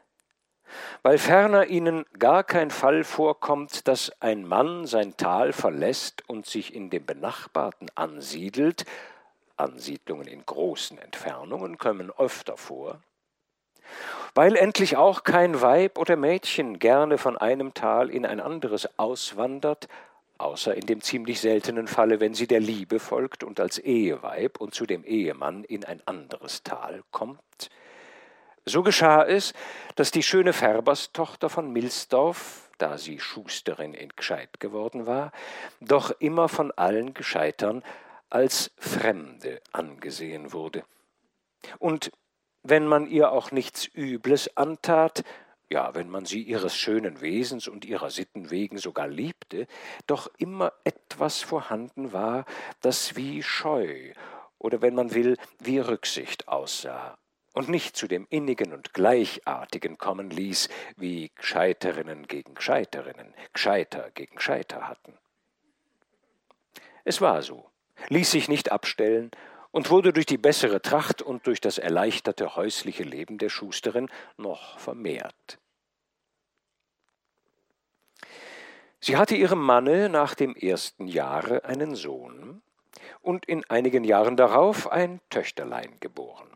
weil ferner ihnen gar kein Fall vorkommt, dass ein Mann sein Tal verlässt und sich in dem benachbarten ansiedelt, Ansiedlungen in großen Entfernungen kommen öfter vor, weil endlich auch kein Weib oder Mädchen gerne von einem Tal in ein anderes auswandert, außer in dem ziemlich seltenen Falle, wenn sie der Liebe folgt und als Eheweib und zu dem Ehemann in ein anderes Tal kommt, so geschah es, dass die schöne Färberstochter von Milsdorf, da sie Schusterin in Gscheid geworden war, doch immer von allen Gescheitern als Fremde angesehen wurde. Und wenn man ihr auch nichts Übles antat, ja, wenn man sie ihres schönen Wesens und ihrer Sitten wegen sogar liebte, doch immer etwas vorhanden war, das wie Scheu oder wenn man will, wie Rücksicht aussah und nicht zu dem innigen und gleichartigen kommen ließ, wie Gscheiterinnen gegen Gscheiterinnen, Gscheiter gegen Gescheiter hatten. Es war so, ließ sich nicht abstellen und wurde durch die bessere Tracht und durch das erleichterte häusliche Leben der Schusterin noch vermehrt. Sie hatte ihrem Manne nach dem ersten Jahre einen Sohn und in einigen Jahren darauf ein Töchterlein geboren.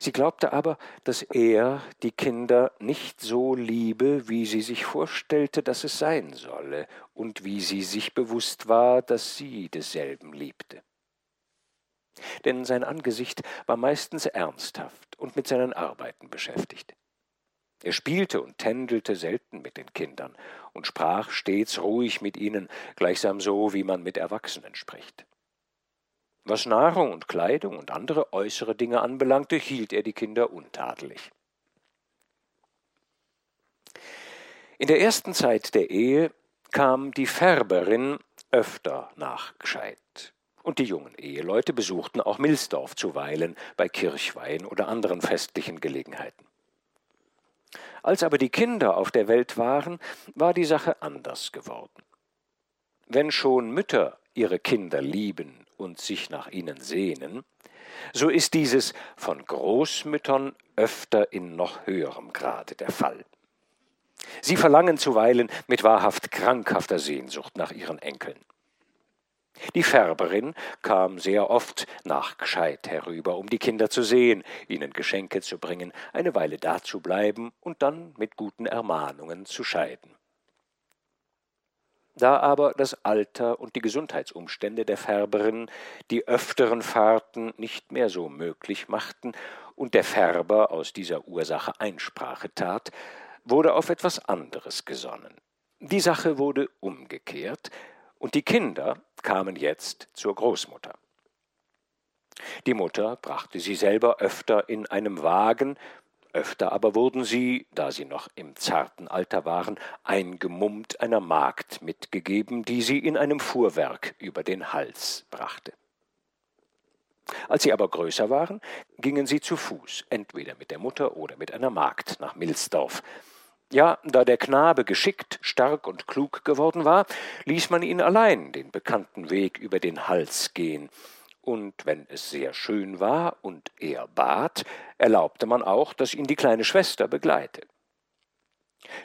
Sie glaubte aber, dass er die Kinder nicht so liebe, wie sie sich vorstellte, dass es sein solle, und wie sie sich bewusst war, dass sie desselben liebte. Denn sein Angesicht war meistens ernsthaft und mit seinen Arbeiten beschäftigt. Er spielte und tändelte selten mit den Kindern und sprach stets ruhig mit ihnen, gleichsam so, wie man mit Erwachsenen spricht. Was Nahrung und Kleidung und andere äußere Dinge anbelangte, hielt er die Kinder untadelig. In der ersten Zeit der Ehe kam die Färberin öfter nach Gscheid und die jungen Eheleute besuchten auch Milsdorf zuweilen bei Kirchweihen oder anderen festlichen Gelegenheiten. Als aber die Kinder auf der Welt waren, war die Sache anders geworden. Wenn schon Mütter ihre Kinder lieben und sich nach ihnen sehnen, so ist dieses von Großmüttern öfter in noch höherem Grade der Fall. Sie verlangen zuweilen mit wahrhaft krankhafter Sehnsucht nach ihren Enkeln. Die Färberin kam sehr oft nach Gscheid herüber, um die Kinder zu sehen, ihnen Geschenke zu bringen, eine Weile dazubleiben und dann mit guten Ermahnungen zu scheiden. Da aber das Alter und die Gesundheitsumstände der Färberin die öfteren Fahrten nicht mehr so möglich machten und der Färber aus dieser Ursache Einsprache tat, wurde auf etwas anderes gesonnen. Die Sache wurde umgekehrt, und die Kinder kamen jetzt zur Großmutter. Die Mutter brachte sie selber öfter in einem Wagen, Öfter aber wurden sie, da sie noch im zarten Alter waren, eingemummt einer Magd mitgegeben, die sie in einem Fuhrwerk über den Hals brachte. Als sie aber größer waren, gingen sie zu Fuß, entweder mit der Mutter oder mit einer Magd nach Milsdorf. Ja, da der Knabe geschickt, stark und klug geworden war, ließ man ihn allein den bekannten Weg über den Hals gehen, und wenn es sehr schön war und er bat, erlaubte man auch, dass ihn die kleine Schwester begleite.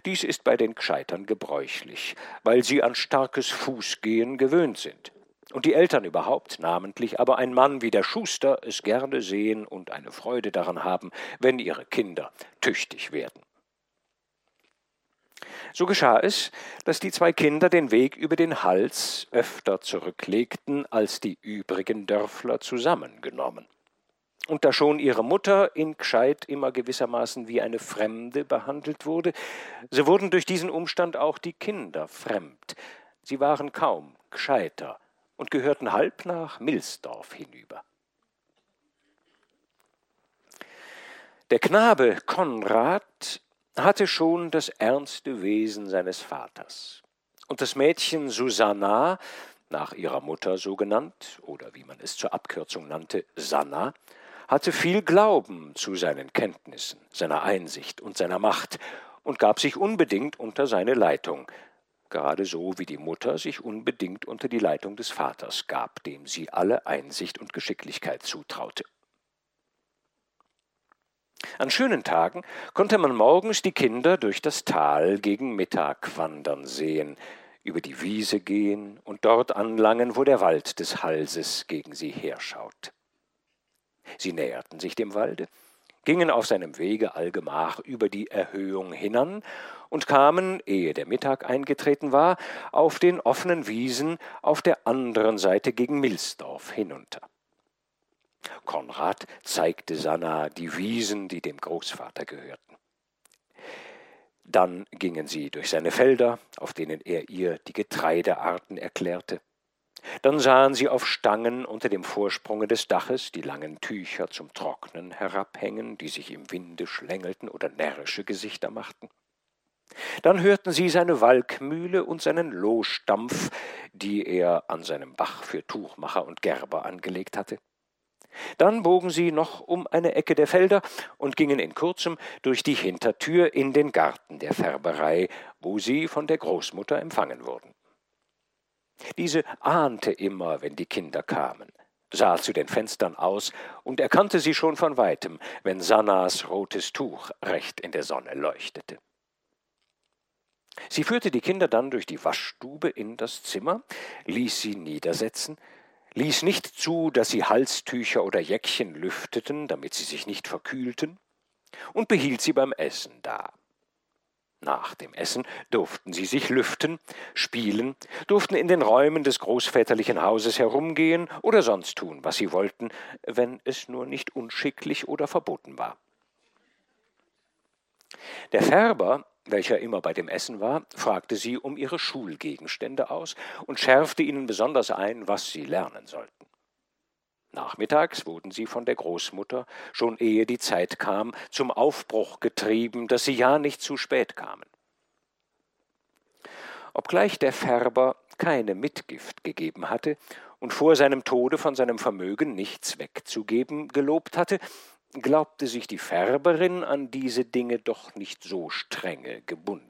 Dies ist bei den Gscheitern gebräuchlich, weil sie an starkes Fußgehen gewöhnt sind. Und die Eltern überhaupt, namentlich aber ein Mann wie der Schuster, es gerne sehen und eine Freude daran haben, wenn ihre Kinder tüchtig werden. So geschah es, dass die zwei Kinder den Weg über den Hals öfter zurücklegten als die übrigen Dörfler zusammengenommen. Und da schon ihre Mutter in Gscheid immer gewissermaßen wie eine Fremde behandelt wurde, so wurden durch diesen Umstand auch die Kinder fremd. Sie waren kaum Gscheiter und gehörten halb nach Milsdorf hinüber. Der Knabe Konrad hatte schon das ernste Wesen seines Vaters. Und das Mädchen Susanna, nach ihrer Mutter so genannt, oder wie man es zur Abkürzung nannte, Sanna, hatte viel Glauben zu seinen Kenntnissen, seiner Einsicht und seiner Macht und gab sich unbedingt unter seine Leitung, gerade so wie die Mutter sich unbedingt unter die Leitung des Vaters gab, dem sie alle Einsicht und Geschicklichkeit zutraute. An schönen Tagen konnte man morgens die Kinder durch das Tal gegen Mittag wandern sehen, über die Wiese gehen und dort anlangen, wo der Wald des Halses gegen sie herschaut. Sie näherten sich dem Walde, gingen auf seinem Wege allgemach über die Erhöhung hinan und kamen, ehe der Mittag eingetreten war, auf den offenen Wiesen auf der anderen Seite gegen Milsdorf hinunter. Konrad zeigte Sanna die Wiesen, die dem Großvater gehörten. Dann gingen sie durch seine Felder, auf denen er ihr die Getreidearten erklärte. Dann sahen sie auf Stangen unter dem Vorsprunge des Daches die langen Tücher zum Trocknen herabhängen, die sich im Winde schlängelten oder närrische Gesichter machten. Dann hörten sie seine Walkmühle und seinen Lohstampf, die er an seinem Bach für Tuchmacher und Gerber angelegt hatte. Dann bogen sie noch um eine Ecke der Felder und gingen in kurzem durch die Hintertür in den Garten der Färberei, wo sie von der Großmutter empfangen wurden. Diese ahnte immer, wenn die Kinder kamen, sah zu den Fenstern aus und erkannte sie schon von weitem, wenn Sannas rotes Tuch recht in der Sonne leuchtete. Sie führte die Kinder dann durch die Waschstube in das Zimmer, ließ sie niedersetzen, ließ nicht zu, dass sie Halstücher oder Jäckchen lüfteten, damit sie sich nicht verkühlten, und behielt sie beim Essen da. Nach dem Essen durften sie sich lüften, spielen, durften in den Räumen des großväterlichen Hauses herumgehen oder sonst tun, was sie wollten, wenn es nur nicht unschicklich oder verboten war. Der Färber welcher immer bei dem Essen war, fragte sie um ihre Schulgegenstände aus und schärfte ihnen besonders ein, was sie lernen sollten. Nachmittags wurden sie von der Großmutter, schon ehe die Zeit kam, zum Aufbruch getrieben, dass sie ja nicht zu spät kamen. Obgleich der Färber keine Mitgift gegeben hatte und vor seinem Tode von seinem Vermögen nichts wegzugeben gelobt hatte, glaubte sich die Färberin an diese Dinge doch nicht so strenge gebunden.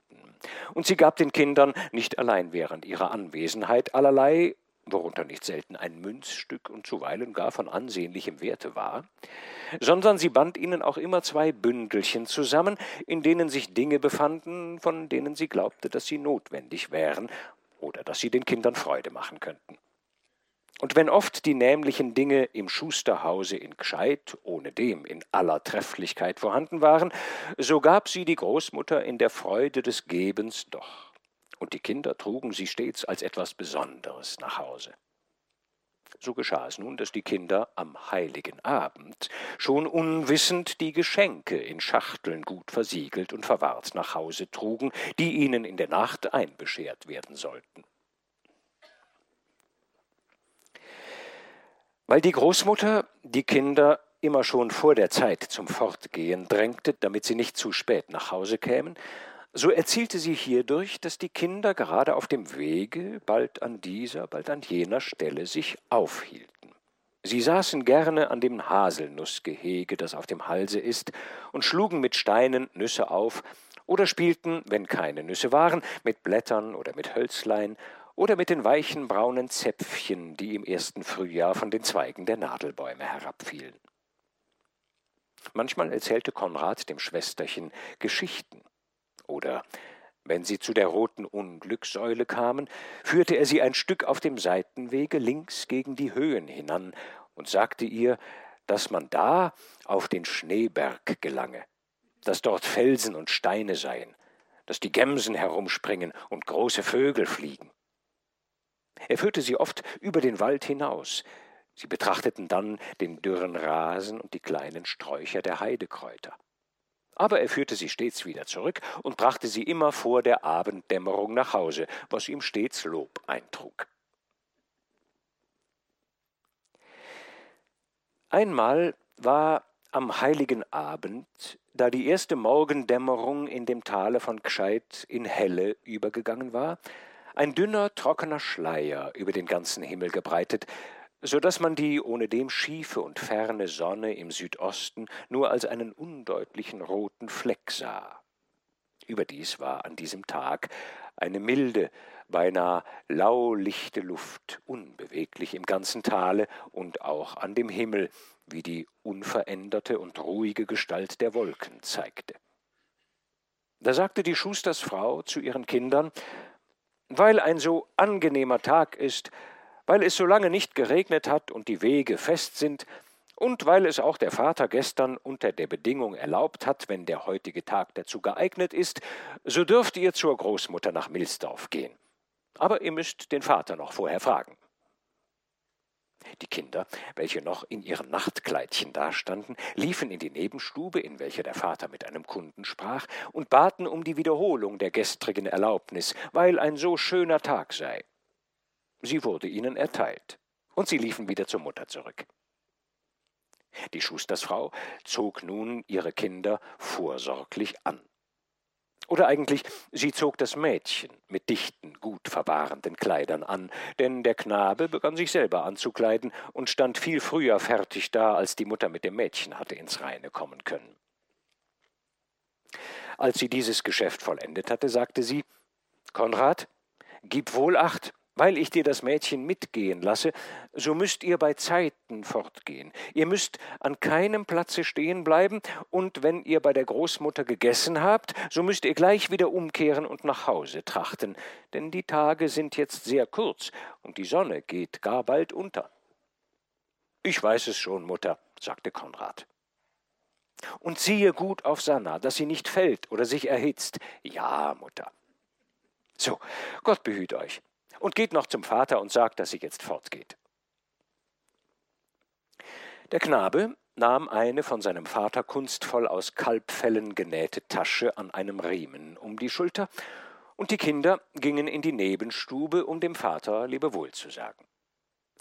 Und sie gab den Kindern nicht allein während ihrer Anwesenheit allerlei, worunter nicht selten ein Münzstück und zuweilen gar von ansehnlichem Werte war, sondern sie band ihnen auch immer zwei Bündelchen zusammen, in denen sich Dinge befanden, von denen sie glaubte, dass sie notwendig wären oder dass sie den Kindern Freude machen könnten. Und wenn oft die nämlichen Dinge im Schusterhause in Gscheid ohnedem in aller Trefflichkeit vorhanden waren, so gab sie die Großmutter in der Freude des Gebens doch, und die Kinder trugen sie stets als etwas Besonderes nach Hause. So geschah es nun, dass die Kinder am heiligen Abend schon unwissend die Geschenke in Schachteln gut versiegelt und verwahrt nach Hause trugen, die ihnen in der Nacht einbeschert werden sollten. Weil die Großmutter die Kinder immer schon vor der Zeit zum Fortgehen drängte, damit sie nicht zu spät nach Hause kämen, so erzielte sie hierdurch, dass die Kinder gerade auf dem Wege bald an dieser, bald an jener Stelle sich aufhielten. Sie saßen gerne an dem Haselnussgehege, das auf dem Halse ist, und schlugen mit Steinen Nüsse auf, oder spielten, wenn keine Nüsse waren, mit Blättern oder mit Hölzlein oder mit den weichen braunen Zäpfchen, die im ersten Frühjahr von den Zweigen der Nadelbäume herabfielen. Manchmal erzählte Konrad dem Schwesterchen Geschichten, oder wenn sie zu der roten Unglückssäule kamen, führte er sie ein Stück auf dem Seitenwege links gegen die Höhen hinan und sagte ihr, dass man da auf den Schneeberg gelange, dass dort Felsen und Steine seien, dass die Gemsen herumspringen und große Vögel fliegen. Er führte sie oft über den Wald hinaus. Sie betrachteten dann den dürren Rasen und die kleinen Sträucher der Heidekräuter. Aber er führte sie stets wieder zurück und brachte sie immer vor der Abenddämmerung nach Hause, was ihm stets Lob eintrug. Einmal war am heiligen Abend, da die erste Morgendämmerung in dem Tale von Gscheid in Helle übergegangen war, ein dünner, trockener Schleier über den ganzen Himmel gebreitet, so dass man die ohnedem schiefe und ferne Sonne im Südosten nur als einen undeutlichen roten Fleck sah. Überdies war an diesem Tag eine milde, beinahe laulichte Luft unbeweglich im ganzen Tale und auch an dem Himmel, wie die unveränderte und ruhige Gestalt der Wolken zeigte. Da sagte die Schustersfrau zu ihren Kindern, weil ein so angenehmer Tag ist, weil es so lange nicht geregnet hat und die Wege fest sind, und weil es auch der Vater gestern unter der Bedingung erlaubt hat, wenn der heutige Tag dazu geeignet ist, so dürft ihr zur Großmutter nach Milsdorf gehen. Aber ihr müsst den Vater noch vorher fragen. Die Kinder, welche noch in ihren Nachtkleidchen dastanden, liefen in die Nebenstube, in welcher der Vater mit einem Kunden sprach, und baten um die Wiederholung der gestrigen Erlaubnis, weil ein so schöner Tag sei. Sie wurde ihnen erteilt, und sie liefen wieder zur Mutter zurück. Die Schustersfrau zog nun ihre Kinder vorsorglich an. Oder eigentlich, sie zog das Mädchen mit dichten, gut verwahrenden Kleidern an, denn der Knabe begann sich selber anzukleiden und stand viel früher fertig da, als die Mutter mit dem Mädchen hatte ins Reine kommen können. Als sie dieses Geschäft vollendet hatte, sagte sie Konrad, gib wohl acht, weil ich dir das Mädchen mitgehen lasse, so müsst ihr bei Zeiten fortgehen. Ihr müsst an keinem Platze stehen bleiben, und wenn ihr bei der Großmutter gegessen habt, so müsst ihr gleich wieder umkehren und nach Hause trachten, denn die Tage sind jetzt sehr kurz, und die Sonne geht gar bald unter. Ich weiß es schon, Mutter, sagte Konrad. Und siehe gut auf Sanna, dass sie nicht fällt oder sich erhitzt. Ja, Mutter. So, Gott behüte euch und geht noch zum Vater und sagt, dass sie jetzt fortgeht. Der Knabe nahm eine von seinem Vater kunstvoll aus Kalbfellen genähte Tasche an einem Riemen um die Schulter, und die Kinder gingen in die Nebenstube, um dem Vater Lebewohl zu sagen.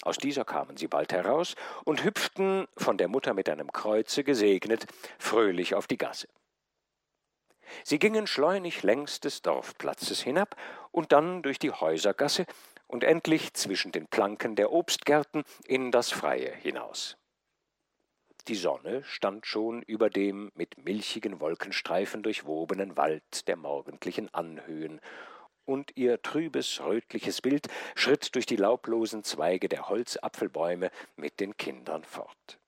Aus dieser kamen sie bald heraus und hüpften, von der Mutter mit einem Kreuze gesegnet, fröhlich auf die Gasse. Sie gingen schleunig längs des Dorfplatzes hinab und dann durch die Häusergasse und endlich zwischen den Planken der Obstgärten in das Freie hinaus. Die Sonne stand schon über dem mit milchigen Wolkenstreifen durchwobenen Wald der morgendlichen Anhöhen, und ihr trübes, rötliches Bild schritt durch die laublosen Zweige der Holzapfelbäume mit den Kindern fort.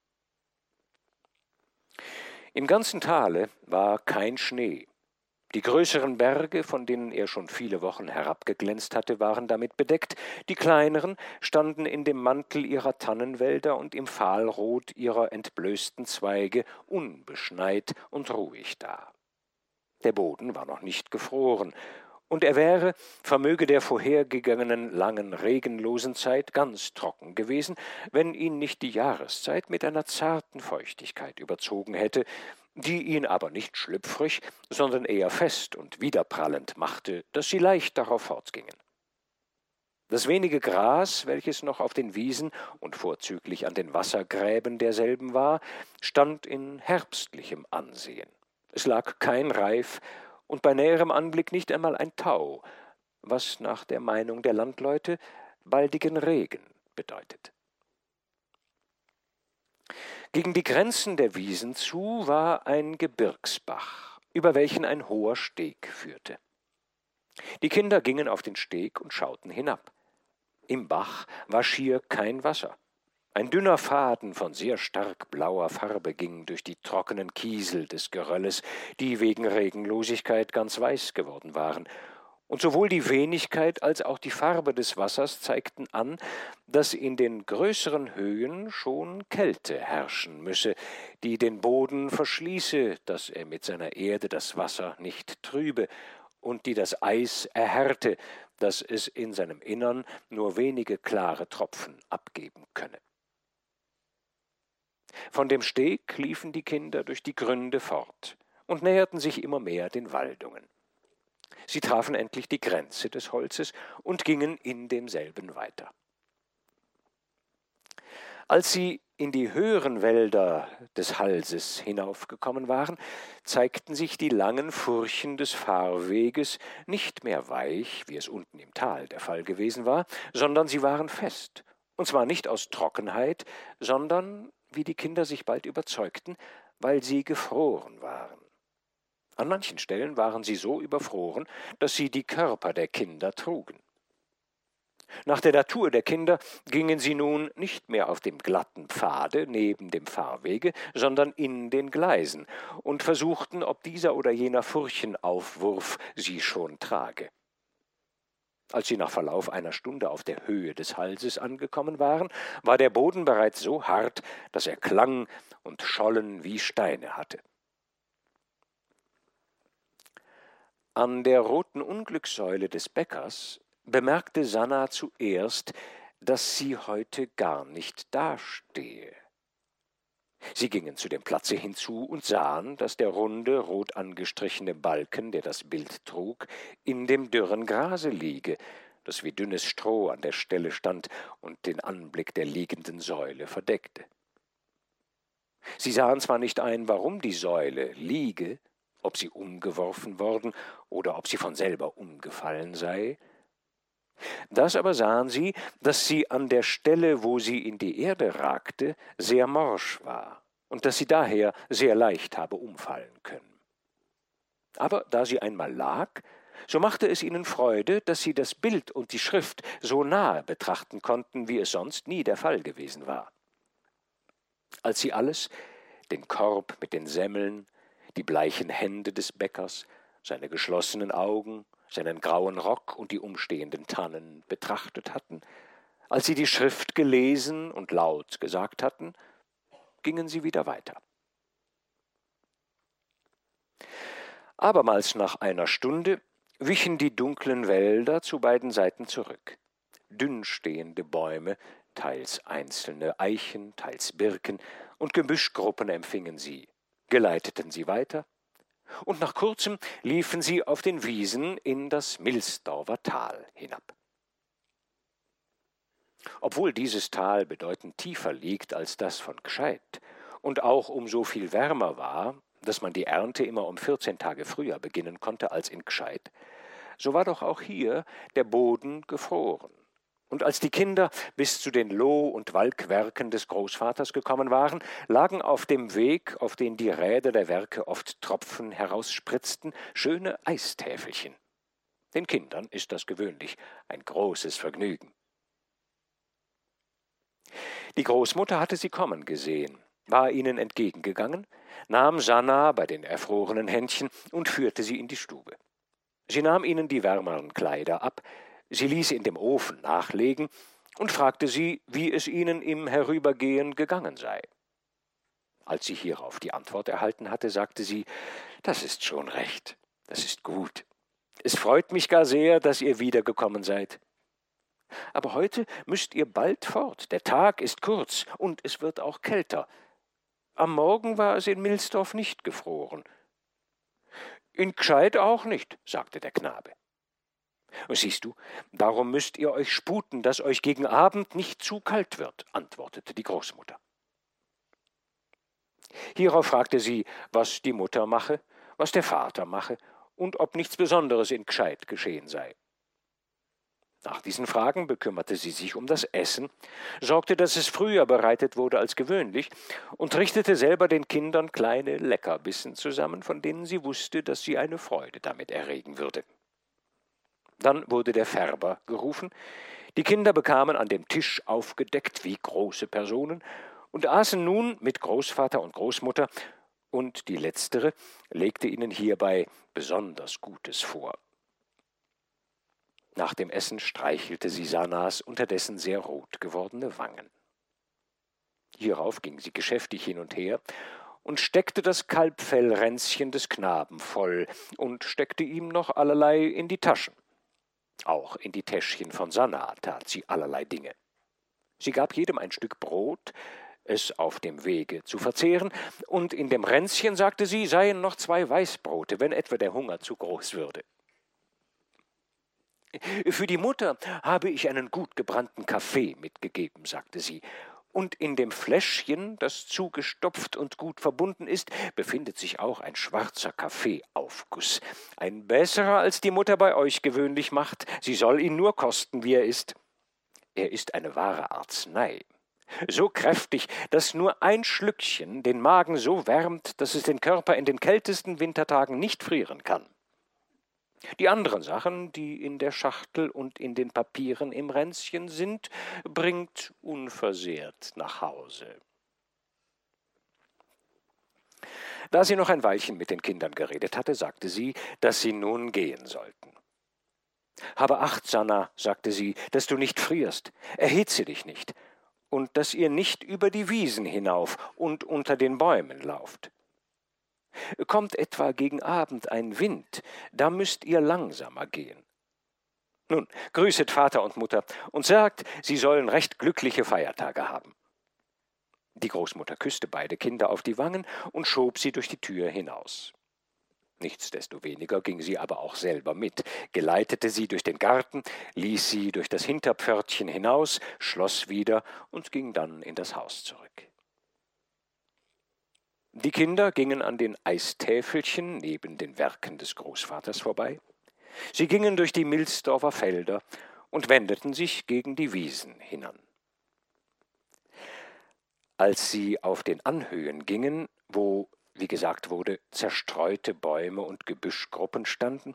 Im ganzen Tale war kein Schnee, die größeren Berge, von denen er schon viele Wochen herabgeglänzt hatte, waren damit bedeckt, die kleineren standen in dem Mantel ihrer Tannenwälder und im Fahlrot ihrer entblößten Zweige unbeschneit und ruhig da. Der Boden war noch nicht gefroren, und er wäre, vermöge der vorhergegangenen langen regenlosen Zeit, ganz trocken gewesen, wenn ihn nicht die Jahreszeit mit einer zarten Feuchtigkeit überzogen hätte, die ihn aber nicht schlüpfrig, sondern eher fest und widerprallend machte, dass sie leicht darauf fortgingen. Das wenige Gras, welches noch auf den Wiesen und vorzüglich an den Wassergräben derselben war, stand in herbstlichem Ansehen. Es lag kein Reif und bei näherem Anblick nicht einmal ein Tau, was nach der Meinung der Landleute baldigen Regen bedeutet. Gegen die Grenzen der Wiesen zu war ein Gebirgsbach, über welchen ein hoher Steg führte. Die Kinder gingen auf den Steg und schauten hinab. Im Bach war schier kein Wasser. Ein dünner Faden von sehr stark blauer Farbe ging durch die trockenen Kiesel des Gerölles, die wegen Regenlosigkeit ganz weiß geworden waren, und sowohl die Wenigkeit als auch die Farbe des Wassers zeigten an, dass in den größeren Höhen schon Kälte herrschen müsse, die den Boden verschließe, dass er mit seiner Erde das Wasser nicht trübe, und die das Eis erhärte, dass es in seinem Innern nur wenige klare Tropfen abgeben könne. Von dem Steg liefen die Kinder durch die Gründe fort und näherten sich immer mehr den Waldungen. Sie trafen endlich die Grenze des Holzes und gingen in demselben weiter. Als sie in die höheren Wälder des Halses hinaufgekommen waren, zeigten sich die langen Furchen des Fahrweges nicht mehr weich, wie es unten im Tal der Fall gewesen war, sondern sie waren fest, und zwar nicht aus Trockenheit, sondern, wie die Kinder sich bald überzeugten, weil sie gefroren waren. An manchen Stellen waren sie so überfroren, dass sie die Körper der Kinder trugen. Nach der Natur der Kinder gingen sie nun nicht mehr auf dem glatten Pfade neben dem Fahrwege, sondern in den Gleisen und versuchten, ob dieser oder jener Furchenaufwurf sie schon trage. Als sie nach Verlauf einer Stunde auf der Höhe des Halses angekommen waren, war der Boden bereits so hart, dass er Klang und Schollen wie Steine hatte. An der roten Unglückssäule des Bäckers bemerkte Sanna zuerst, dass sie heute gar nicht dastehe. Sie gingen zu dem Platze hinzu und sahen, dass der runde, rot angestrichene Balken, der das Bild trug, in dem dürren Grase liege, das wie dünnes Stroh an der Stelle stand und den Anblick der liegenden Säule verdeckte. Sie sahen zwar nicht ein, warum die Säule liege, ob sie umgeworfen worden oder ob sie von selber umgefallen sei. Das aber sahen sie, dass sie an der Stelle, wo sie in die Erde ragte, sehr morsch war und dass sie daher sehr leicht habe umfallen können. Aber da sie einmal lag, so machte es ihnen Freude, dass sie das Bild und die Schrift so nahe betrachten konnten, wie es sonst nie der Fall gewesen war. Als sie alles, den Korb mit den Semmeln, die bleichen Hände des Bäckers, seine geschlossenen Augen, seinen grauen Rock und die umstehenden Tannen betrachtet hatten, als sie die Schrift gelesen und laut gesagt hatten, gingen sie wieder weiter. Abermals nach einer Stunde wichen die dunklen Wälder zu beiden Seiten zurück. Dünnstehende Bäume, teils einzelne Eichen, teils Birken und Gebüschgruppen empfingen sie, geleiteten sie weiter, und nach kurzem liefen sie auf den Wiesen in das Milsdorfer Tal hinab. Obwohl dieses Tal bedeutend tiefer liegt als das von Gscheid und auch um so viel wärmer war, dass man die Ernte immer um vierzehn Tage früher beginnen konnte als in Gscheid, so war doch auch hier der Boden gefroren Und als die Kinder bis zu den Loh- und Walkwerken des Großvaters gekommen waren, lagen auf dem Weg, auf den die Räder der Werke oft Tropfen herausspritzten, schöne Eistäfelchen. Den Kindern ist das gewöhnlich ein großes Vergnügen. Die Großmutter hatte sie kommen gesehen, war ihnen entgegengegangen, nahm Sanna bei den erfrorenen Händchen und führte sie in die Stube. Sie nahm ihnen die wärmeren Kleider ab, Sie ließ in dem Ofen nachlegen und fragte sie, wie es ihnen im Herübergehen gegangen sei. Als sie hierauf die Antwort erhalten hatte, sagte sie, das ist schon recht, das ist gut. Es freut mich gar sehr, dass ihr wiedergekommen seid. Aber heute müsst ihr bald fort, der Tag ist kurz und es wird auch kälter. Am Morgen war es in Milsdorf nicht gefroren. In Gscheid auch nicht, sagte der Knabe. Siehst du, darum müsst ihr euch sputen, dass euch gegen Abend nicht zu kalt wird, antwortete die Großmutter. Hierauf fragte sie, was die Mutter mache, was der Vater mache und ob nichts Besonderes in Gscheid geschehen sei. Nach diesen Fragen bekümmerte sie sich um das Essen, sorgte, dass es früher bereitet wurde als gewöhnlich und richtete selber den Kindern kleine Leckerbissen zusammen, von denen sie wusste, dass sie eine Freude damit erregen würde. Dann wurde der Färber gerufen. Die Kinder bekamen an dem Tisch aufgedeckt wie große Personen und aßen nun mit Großvater und Großmutter, und die letztere legte ihnen hierbei besonders Gutes vor. Nach dem Essen streichelte sie Sanas unterdessen sehr rot gewordene Wangen. Hierauf ging sie geschäftig hin und her und steckte das Kalbfellränzchen des Knaben voll und steckte ihm noch allerlei in die Taschen. Auch in die Täschchen von Sanna tat sie allerlei Dinge. Sie gab jedem ein Stück Brot, es auf dem Wege zu verzehren, und in dem Ränzchen, sagte sie, seien noch zwei Weißbrote, wenn etwa der Hunger zu groß würde. Für die Mutter habe ich einen gut gebrannten Kaffee mitgegeben, sagte sie, und in dem Fläschchen, das zugestopft und gut verbunden ist, befindet sich auch ein schwarzer Kaffeeaufguss. Ein besserer, als die Mutter bei euch gewöhnlich macht. Sie soll ihn nur kosten, wie er ist. Er ist eine wahre Arznei. So kräftig, dass nur ein Schlückchen den Magen so wärmt, dass es den Körper in den kältesten Wintertagen nicht frieren kann. Die anderen Sachen, die in der Schachtel und in den Papieren im Ränzchen sind, bringt unversehrt nach Hause. Da sie noch ein Weilchen mit den Kindern geredet hatte, sagte sie, dass sie nun gehen sollten. Habe Acht, Sanna, sagte sie, dass du nicht frierst, erhitze dich nicht, und dass ihr nicht über die Wiesen hinauf und unter den Bäumen lauft. Kommt etwa gegen Abend ein Wind, da müsst ihr langsamer gehen. Nun, grüßet Vater und Mutter und sagt, sie sollen recht glückliche Feiertage haben. Die Großmutter küsste beide Kinder auf die Wangen und schob sie durch die Tür hinaus. Nichtsdestoweniger ging sie aber auch selber mit, geleitete sie durch den Garten, ließ sie durch das Hinterpförtchen hinaus, schloss wieder und ging dann in das Haus zurück. Die Kinder gingen an den Eistäfelchen neben den Werken des Großvaters vorbei. Sie gingen durch die Milsdorfer Felder und wendeten sich gegen die Wiesen hinan. Als sie auf den Anhöhen gingen, wo, wie gesagt wurde, zerstreute Bäume und Gebüschgruppen standen,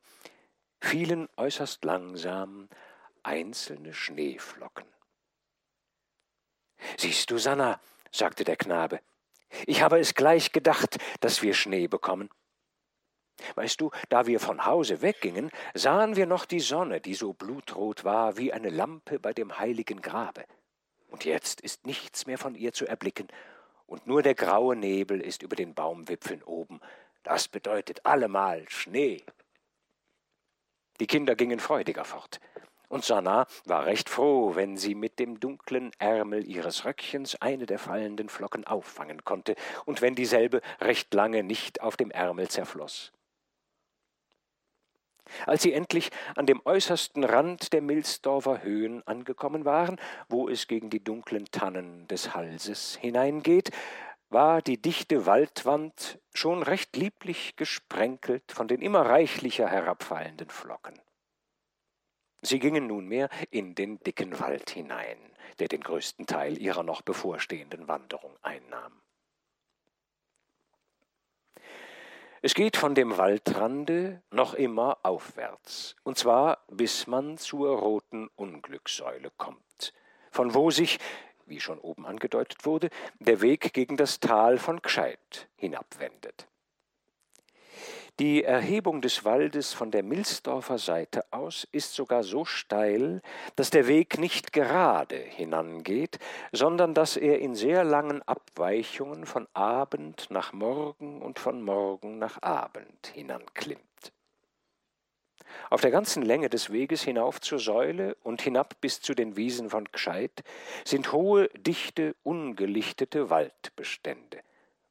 fielen äußerst langsam einzelne Schneeflocken. Siehst du, Sanna, sagte der Knabe, ich habe es gleich gedacht, dass wir Schnee bekommen. Weißt du, da wir von Hause weggingen, sahen wir noch die Sonne, die so blutrot war wie eine Lampe bei dem heiligen Grabe. Und jetzt ist nichts mehr von ihr zu erblicken, und nur der graue Nebel ist über den Baumwipfeln oben. Das bedeutet allemal Schnee. Die Kinder gingen freudiger fort und Sanna war recht froh, wenn sie mit dem dunklen Ärmel ihres Röckchens eine der fallenden Flocken auffangen konnte und wenn dieselbe recht lange nicht auf dem Ärmel zerfloß. Als sie endlich an dem äußersten Rand der Milsdorfer Höhen angekommen waren, wo es gegen die dunklen Tannen des Halses hineingeht, war die dichte Waldwand schon recht lieblich gesprenkelt von den immer reichlicher herabfallenden Flocken. Sie gingen nunmehr in den dicken Wald hinein, der den größten Teil ihrer noch bevorstehenden Wanderung einnahm. Es geht von dem Waldrandde noch immer aufwärts, und zwar bis man zur roten Unglückssäule kommt, von wo sich, wie schon oben angedeutet wurde, der Weg gegen das Tal von Gscheid hinabwendet. Die Erhebung des Waldes von der Milsdorfer Seite aus ist sogar so steil, dass der Weg nicht gerade hinangeht, sondern dass er in sehr langen Abweichungen von Abend nach Morgen und von Morgen nach Abend hinanklimmt. Auf der ganzen Länge des Weges hinauf zur Säule und hinab bis zu den Wiesen von Gscheid sind hohe, dichte, ungelichtete Waldbestände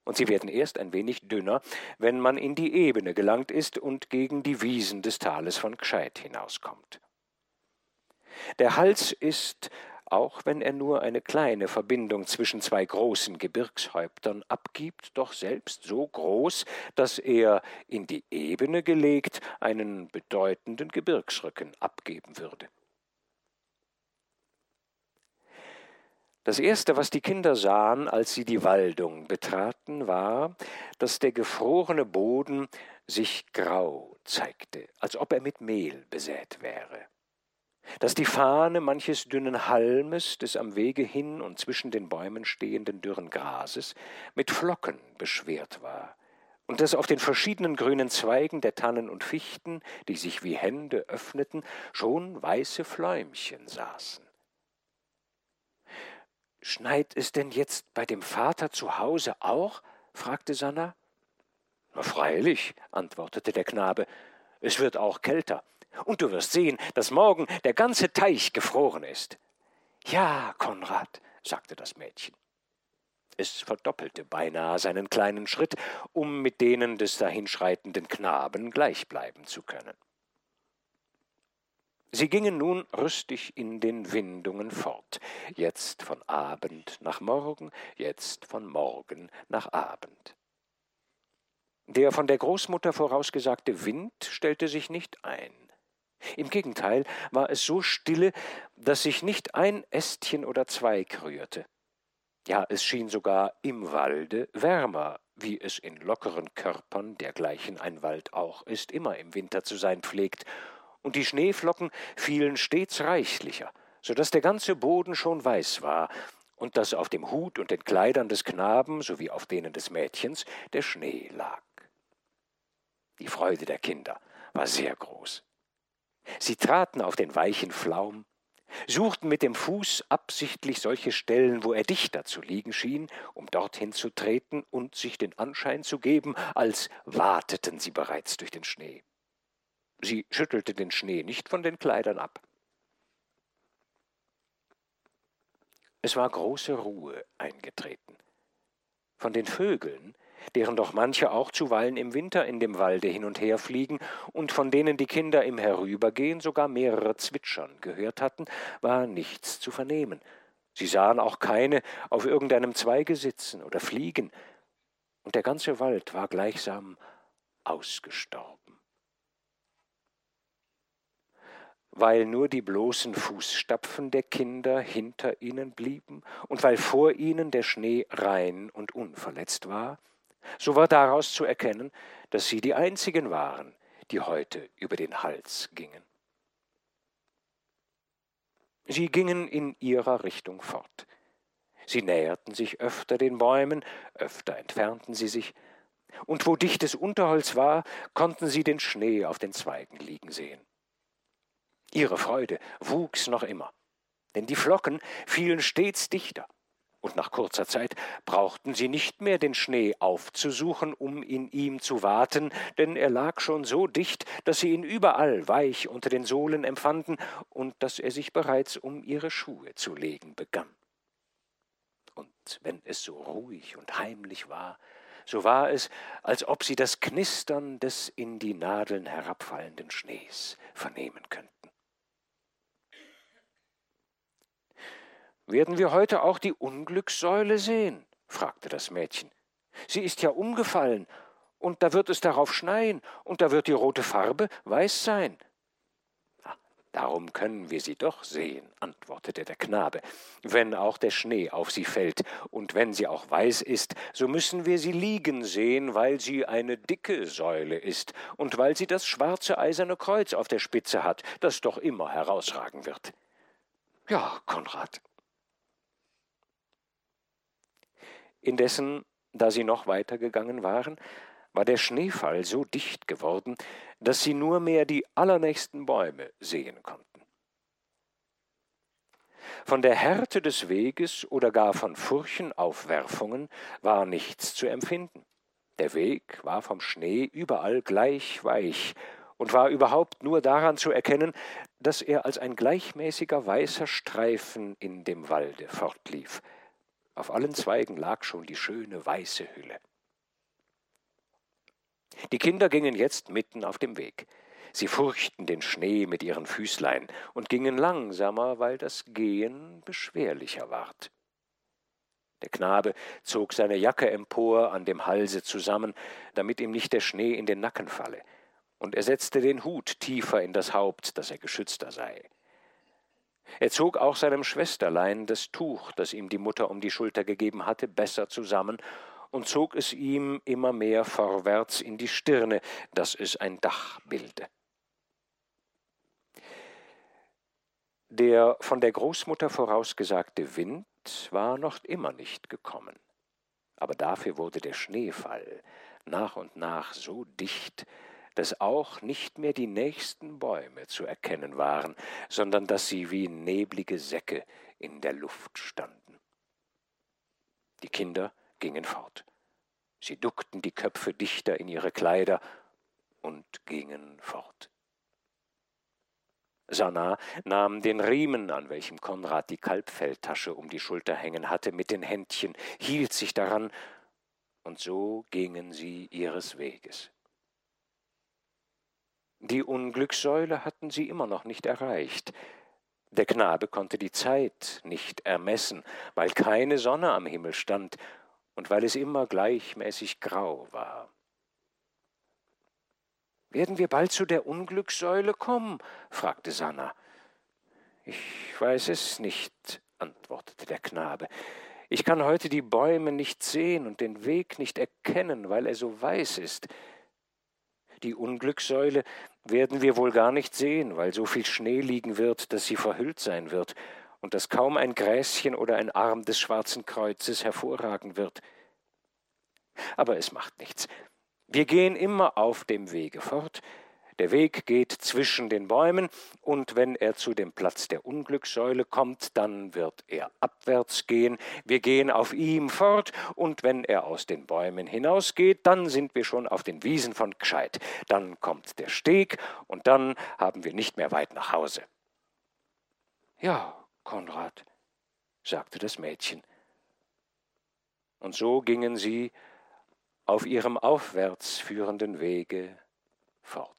und sie werden erst ein wenig dünner, wenn man in die Ebene gelangt ist und gegen die Wiesen des Tales von Gscheid hinauskommt. Der Hals ist, auch wenn er nur eine kleine Verbindung zwischen zwei großen Gebirgshäuptern abgibt, doch selbst so groß, dass er, in die Ebene gelegt, einen bedeutenden Gebirgsrücken abgeben würde. Das Erste, was die Kinder sahen, als sie die Waldung betraten, war, dass der gefrorene Boden sich grau zeigte, als ob er mit Mehl besät wäre, dass die Fahne manches dünnen Halmes des am Wege hin und zwischen den Bäumen stehenden dürren Grases mit Flocken beschwert war, und dass auf den verschiedenen grünen Zweigen der Tannen und Fichten, die sich wie Hände öffneten, schon weiße Fläumchen saßen. Schneit es denn jetzt bei dem Vater zu Hause auch? fragte Sanna. Na freilich, antwortete der Knabe, es wird auch kälter. Und du wirst sehen, dass morgen der ganze Teich gefroren ist. Ja, Konrad, sagte das Mädchen. Es verdoppelte beinahe seinen kleinen Schritt, um mit denen des dahinschreitenden Knaben gleich bleiben zu können. Sie gingen nun rüstig in den Windungen fort, jetzt von Abend nach Morgen, jetzt von Morgen nach Abend. Der von der Großmutter vorausgesagte Wind stellte sich nicht ein. Im Gegenteil war es so stille, dass sich nicht ein Ästchen oder Zweig rührte. Ja, es schien sogar im Walde wärmer, wie es in lockeren Körpern, dergleichen ein Wald auch ist, immer im Winter zu sein pflegt, und die Schneeflocken fielen stets reichlicher, so dass der ganze Boden schon weiß war, und dass auf dem Hut und den Kleidern des Knaben sowie auf denen des Mädchens der Schnee lag. Die Freude der Kinder war sehr groß. Sie traten auf den weichen Flaum, suchten mit dem Fuß absichtlich solche Stellen, wo er dichter zu liegen schien, um dorthin zu treten und sich den Anschein zu geben, als wateten sie bereits durch den Schnee. Sie schüttelte den Schnee nicht von den Kleidern ab. Es war große Ruhe eingetreten. Von den Vögeln, deren doch manche auch zuweilen im Winter in dem Walde hin und her fliegen und von denen die Kinder im Herübergehen sogar mehrere Zwitschern gehört hatten, war nichts zu vernehmen. Sie sahen auch keine auf irgendeinem Zweige sitzen oder fliegen, und der ganze Wald war gleichsam ausgestorben. Weil nur die bloßen Fußstapfen der Kinder hinter ihnen blieben und weil vor ihnen der Schnee rein und unverletzt war, so war daraus zu erkennen, dass sie die einzigen waren, die heute über den Hals gingen. Sie gingen in ihrer Richtung fort. Sie näherten sich öfter den Bäumen, öfter entfernten sie sich, und wo dichtes Unterholz war, konnten sie den Schnee auf den Zweigen liegen sehen. Ihre Freude wuchs noch immer, denn die Flocken fielen stets dichter, und nach kurzer Zeit brauchten sie nicht mehr den Schnee aufzusuchen, um in ihm zu waten, denn er lag schon so dicht, dass sie ihn überall weich unter den Sohlen empfanden und dass er sich bereits um ihre Schuhe zu legen begann. Und wenn es so ruhig und heimlich war, so war es, als ob sie das Knistern des in die Nadeln herabfallenden Schnees vernehmen könnten. Werden wir heute auch die Unglückssäule sehen? fragte das Mädchen. Sie ist ja umgefallen, und da wird es darauf schneien, und da wird die rote Farbe weiß sein. Darum können wir sie doch sehen, antwortete der Knabe. Wenn auch der Schnee auf sie fällt, und wenn sie auch weiß ist, so müssen wir sie liegen sehen, weil sie eine dicke Säule ist und weil sie das schwarze eiserne Kreuz auf der Spitze hat, das doch immer herausragen wird. Ja, Konrad. Indessen, da sie noch weiter gegangen waren, war der Schneefall so dicht geworden, dass sie nur mehr die allernächsten Bäume sehen konnten. Von der Härte des Weges oder gar von Furchenaufwerfungen war nichts zu empfinden. Der Weg war vom Schnee überall gleich weich und war überhaupt nur daran zu erkennen, dass er als ein gleichmäßiger weißer Streifen in dem Walde fortlief. Auf allen Zweigen lag schon die schöne weiße Hülle. Die Kinder gingen jetzt mitten auf dem Weg. Sie furchten den Schnee mit ihren Füßlein und gingen langsamer, weil das Gehen beschwerlicher ward. Der Knabe zog seine Jacke empor an dem Halse zusammen, damit ihm nicht der Schnee in den Nacken falle, und er setzte den Hut tiefer in das Haupt, dass er geschützter sei. Er zog auch seinem Schwesterlein das Tuch, das ihm die Mutter um die Schulter gegeben hatte, besser zusammen und zog es ihm immer mehr vorwärts in die Stirne, dass es ein Dach bilde. Der von der Großmutter vorausgesagte Wind war noch immer nicht gekommen, aber dafür wurde der Schneefall nach und nach so dicht, dass auch nicht mehr die nächsten Bäume zu erkennen waren, sondern dass sie wie neblige Säcke in der Luft standen. Die Kinder gingen fort. Sie duckten die Köpfe dichter in ihre Kleider und gingen fort. Sanna nahm den Riemen, an welchem Konrad die Kalbfelltasche um die Schulter hängen hatte, mit den Händchen, hielt sich daran, und so gingen sie ihres Weges. Die Unglückssäule hatten sie immer noch nicht erreicht. Der Knabe konnte die Zeit nicht ermessen, weil keine Sonne am Himmel stand und weil es immer gleichmäßig grau war. Werden wir bald zu der Unglückssäule kommen? fragte Sanna. Ich weiß es nicht, antwortete der Knabe. Ich kann heute die Bäume nicht sehen und den Weg nicht erkennen, weil er so weiß ist. Die Unglückssäule werden wir wohl gar nicht sehen, weil so viel Schnee liegen wird, dass sie verhüllt sein wird, und dass kaum ein Gräschen oder ein Arm des Schwarzen Kreuzes hervorragen wird. Aber es macht nichts. Wir gehen immer auf dem Wege fort, der Weg geht zwischen den Bäumen, und wenn er zu dem Platz der Unglückssäule kommt, dann wird er abwärts gehen, wir gehen auf ihm fort, und wenn er aus den Bäumen hinausgeht, dann sind wir schon auf den Wiesen von Gscheid. Dann kommt der Steg, und dann haben wir nicht mehr weit nach Hause. Ja, Konrad, sagte das Mädchen. Und so gingen sie auf ihrem aufwärts führenden Wege fort.